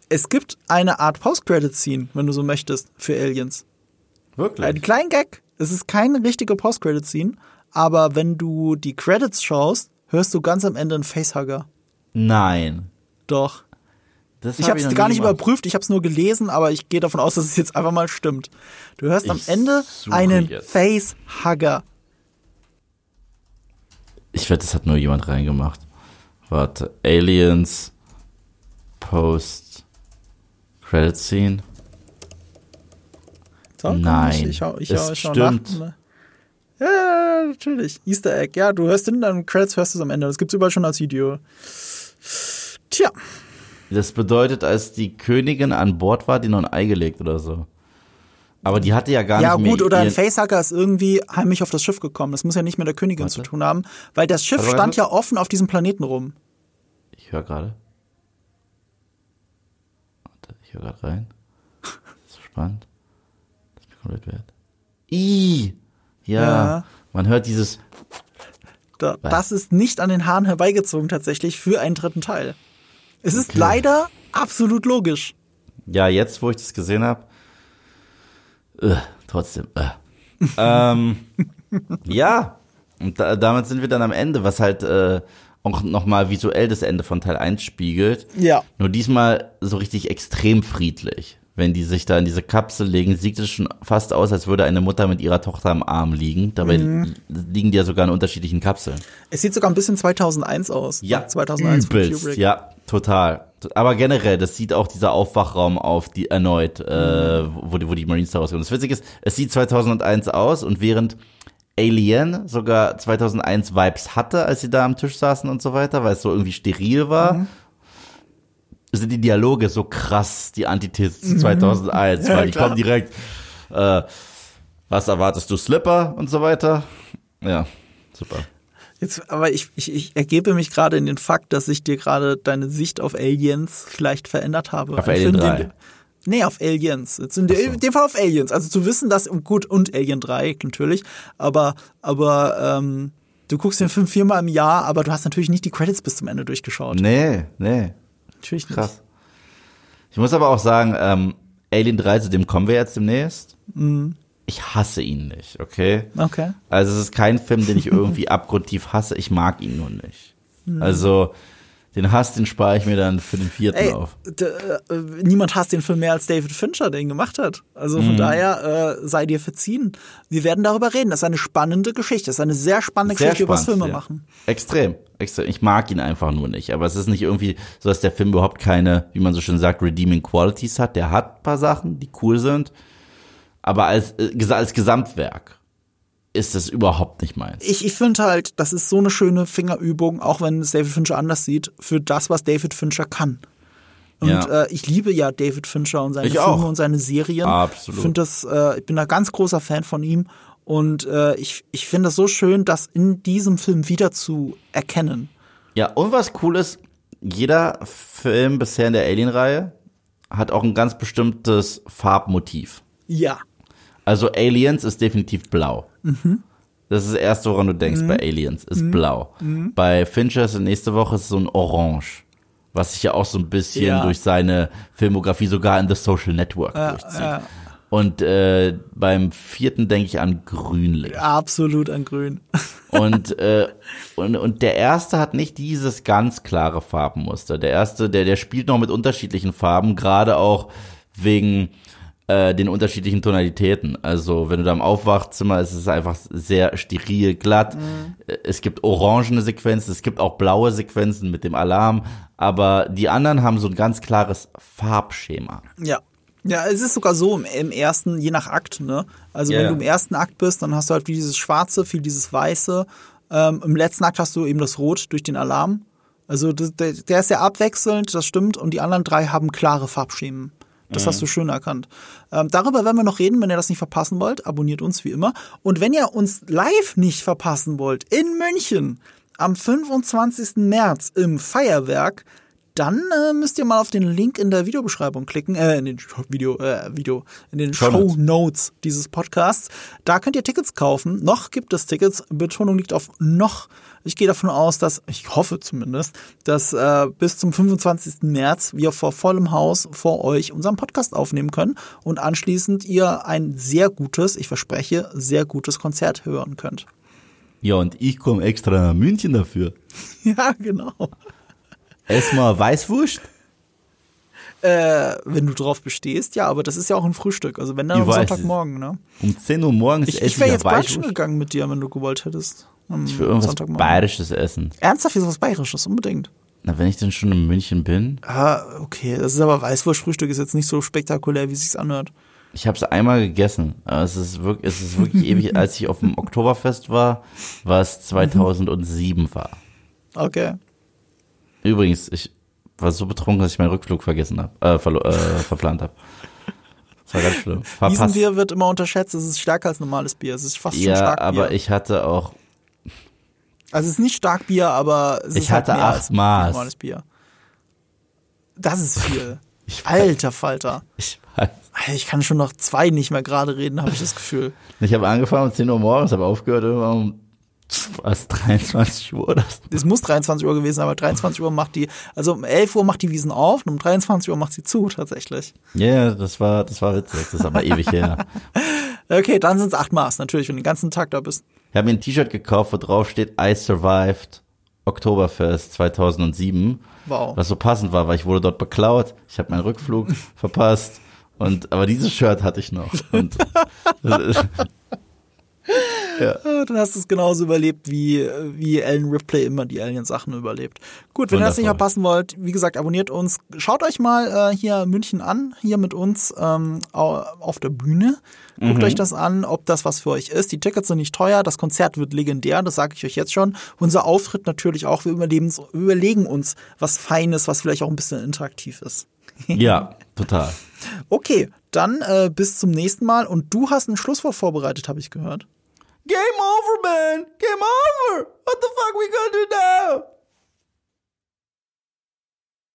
Es gibt eine Art Post-Credit-Scene, wenn du so möchtest, für Aliens. Wirklich? Ein kleinen Gag. Es ist keine richtige Post-Credit-Scene, aber wenn du die Credits schaust, hörst du ganz am Ende einen Facehugger. Nein. Doch. Das Ich hab habe es gar nicht gemacht. überprüft, ich habe es nur gelesen, aber ich gehe davon aus, dass es jetzt einfach mal stimmt. Du hörst am Ich Ende suche einen jetzt. Facehugger. Ich wette, das hat nur jemand reingemacht. Warte. Aliens Post Credit Scene. So, Nein, Ich, ich, ich, es stimmt. Nach. Ja, natürlich. Easter Egg. Ja, du hörst in deinen Credits, hörst du es am Ende. Das gibt's überall schon als Video. Tja. Das bedeutet, als die Königin an Bord war, die noch ein Ei gelegt oder so. Aber die hatte ja gar Ja, nicht mehr gut, oder ein Facehugger ist irgendwie heimlich auf das Schiff gekommen. Das muss ja nicht mit der Königin Warte. zu tun haben, weil das Schiff warte. stand ja offen auf diesem Planeten rum. Ich höre gerade. Warte, ich höre gerade rein. Das ist spannend. Das ist mir komplett wert. I. Ja, Ja. Man hört dieses. Da, das ist nicht an den Haaren herbeigezogen tatsächlich für einen dritten Teil. Es ist Okay. leider absolut logisch. Ja, jetzt, wo ich das gesehen habe. Äh, trotzdem. Äh. ähm, ja. Und da, damit sind wir dann am Ende, was halt äh, auch nochmal visuell das Ende von Teil 1 spiegelt. Ja. Nur diesmal so richtig extrem friedlich. Wenn die sich da in diese Kapsel legen, sieht es schon fast aus, als würde eine Mutter mit ihrer Tochter am Arm liegen. Dabei Mhm. liegen die ja sogar in unterschiedlichen Kapseln. Es sieht sogar ein bisschen 2001 aus. 2001 von übelst, Kubrick. ja, total. Aber generell, das sieht auch dieser Aufwachraum auf, die erneut, äh, Mhm. wo, die, wo die Marines da rauskommen. Das Witzige ist, es sieht 2001 aus und während Alien sogar 2001 Vibes hatte, als sie da am Tisch saßen und so weiter, weil es so irgendwie steril war, Mhm. sind die Dialoge so krass, die Antithese zu 2001, Mhm. Ja, weil die klar. kommen direkt, äh, was erwartest du, Slipper und so weiter. Ja, super. Jetzt, aber ich, ich, ich ergebe mich gerade in den Fakt, dass ich dir gerade deine Sicht auf Aliens vielleicht verändert habe. Auf Alien Film, 3. Den, nee, auf Aliens. Jetzt in, dem- in dem Fall auf Aliens. Also zu wissen, dass, gut, und Alien 3 natürlich, aber, aber ähm, du guckst den Film viermal im Jahr, aber du hast natürlich nicht die Credits bis zum Ende durchgeschaut. Nee, nee. Natürlich nicht. Krass. Ich muss aber auch sagen, ähm, Alien 3, zu dem kommen wir jetzt demnächst. Mhm. Ich hasse ihn nicht, okay? Okay. Also es ist kein Film, den ich irgendwie abgrundtief hasse. Ich mag ihn nur nicht. Mhm. Also den Hass, den spare ich mir dann für den vierten Ey, auf. äh, niemand hasst den Film mehr als David Fincher, der ihn gemacht hat. Also Mhm. von daher äh, sei dir verziehen. Wir werden darüber reden. Das ist eine spannende Geschichte. Das ist eine sehr spannende Sehr Geschichte über das spannend, Filme ja. machen. Extrem, extrem. Ich mag ihn einfach nur nicht. Aber es ist nicht irgendwie so, dass der Film überhaupt keine, wie man so schön sagt, redeeming qualities hat. Der hat ein paar Sachen, die cool sind. Aber als, äh, als Gesamtwerk ist es überhaupt nicht meins. Ich, ich finde halt, das ist so eine schöne Fingerübung, auch wenn es David Fincher anders sieht, für das, was David Fincher kann. Und Ja. äh, ich liebe ja David Fincher und seine Ich Filme auch. und seine Serien. Absolut. Ich finde das, äh, ich bin da ganz großer Fan von ihm und äh, ich, ich finde das so schön, das in diesem Film wieder zu erkennen. Ja, und was cool ist, jeder Film bisher in der Alien-Reihe hat auch ein ganz bestimmtes Farbmotiv. Ja. Also Aliens ist definitiv blau. Das ist das erste, woran du denkst bei Aliens, ist blau. Bei Fincher ist nächste Woche ist so ein Orange. Was sich ja auch so ein bisschen Ja. durch seine Filmografie sogar in The Social Network durchzieht. Und äh, beim vierten denke ich an Grünlich. Absolut an Grün. Und, äh, und, und der erste hat nicht dieses ganz klare Farbenmuster. Der erste, der, der spielt noch mit unterschiedlichen Farben, gerade auch wegen äh, den unterschiedlichen Tonalitäten. Also wenn du da im Aufwachzimmer ist, es einfach sehr steril, glatt. Äh, Es gibt orangene Sequenzen, es gibt auch blaue Sequenzen mit dem Alarm, aber die anderen haben so ein ganz klares Farbschema. Ja. Ja, es ist sogar so im, im ersten, je nach Akt, ne? Also Ja, wenn du im ersten Akt bist, dann hast du halt wie dieses Schwarze, viel dieses Weiße. Ähm, Im letzten Akt hast du eben das Rot durch den Alarm. Also der, der ist ja abwechselnd, das stimmt, und die anderen drei haben klare Farbschemen. Das hast du schön erkannt. Ähm, darüber werden wir noch reden, wenn ihr das nicht verpassen wollt. Abonniert uns wie immer. Und wenn ihr uns live nicht verpassen wollt, in München am 25. März im Feuerwerk, dann äh, müsst ihr mal auf den Link in der Videobeschreibung klicken, äh, in den Video, äh, Video, in den Show Shownotes. Notes dieses Podcasts. Da könnt ihr Tickets kaufen. Noch gibt es Tickets. Betonung liegt auf noch. Ich gehe davon aus, dass, ich hoffe zumindest, dass äh, bis zum 25. März wir vor vollem Haus vor euch unseren Podcast aufnehmen können und anschließend ihr ein sehr gutes, ich verspreche, sehr gutes Konzert hören könnt. Ja, und ich komme extra nach München dafür. Ja, genau. Erstmal Weißwurst. Äh, wenn du drauf bestehst, ja, aber das ist ja auch ein Frühstück. Also wenn dann Ich am Sonntagmorgen, ne? Um 10 Uhr morgens Ich, ich wäre jetzt brunchen Weißwurst. gegangen mit dir, wenn du gewollt hättest. Am Ich will irgendwas Sonntagmorgen. Bayerisches essen. Ernsthaft, jetzt was Bayerisches, unbedingt. Na, wenn ich denn schon in München bin. Ah, okay. Das ist aber Weißwurstfrühstück ist jetzt nicht so spektakulär, wie es sich anhört. Ich habe es einmal gegessen. Aber es ist wirklich, es ist wirklich ewig. Als ich auf dem Oktoberfest war, was 2007 war. Okay. Übrigens, ich war so betrunken, dass ich meinen Rückflug vergessen habe, äh, äh, verplant habe. Das war ganz schlimm. Verpasst. Wiesenbier wird immer unterschätzt. Es ist stärker als normales Bier. Es ist fast schon Ja, Starkbier. aber ich hatte auch, also es ist nicht Starkbier, aber es Ich ist halt hatte mehr acht Maß. normales Bier. Das ist viel. Alter Falter. ich weiß. Ich kann schon noch zwei nicht mehr gerade reden, habe ich das Gefühl. Ich habe angefangen um 10 Uhr morgens, habe aufgehört um was, 23 Uhr oder so. Es muss 23 Uhr gewesen sein, aber 23 Uhr macht die, also um 11 Uhr macht die Wiesen auf und um 23 Uhr macht sie zu, tatsächlich. Ja, yeah, das war, das war witzig. Das ist aber ewig her. Okay, dann sind es acht Maß, natürlich, wenn du den ganzen Tag da bist. Ich habe mir ein T-Shirt gekauft, wo drauf steht I survived Oktoberfest 2007. Wow. Was so passend war, weil ich wurde dort beklaut. Ich habe meinen Rückflug verpasst. Und aber dieses Shirt hatte ich noch. Und Ah, Dann hast du es genauso überlebt, wie, wie Ellen Ripley immer die Alien-Sachen überlebt. Gut, wenn ihr das nicht Wundervoll. verpassen wollt, wie gesagt, abonniert uns. Schaut euch mal äh, hier München an, hier mit uns ähm, au- auf der Bühne. Guckt euch das an, ob das was für euch ist. Die Tickets sind nicht teuer, das Konzert wird legendär, das sage ich euch jetzt schon. Unser Auftritt natürlich auch, wir überleben, überlegen uns was Feines, was vielleicht auch ein bisschen interaktiv ist. ja, total. Okay, dann äh, bis zum nächsten Mal. Und du hast ein Schlusswort vorbereitet, habe ich gehört. Game over, man! Game over! What the fuck we gonna do now?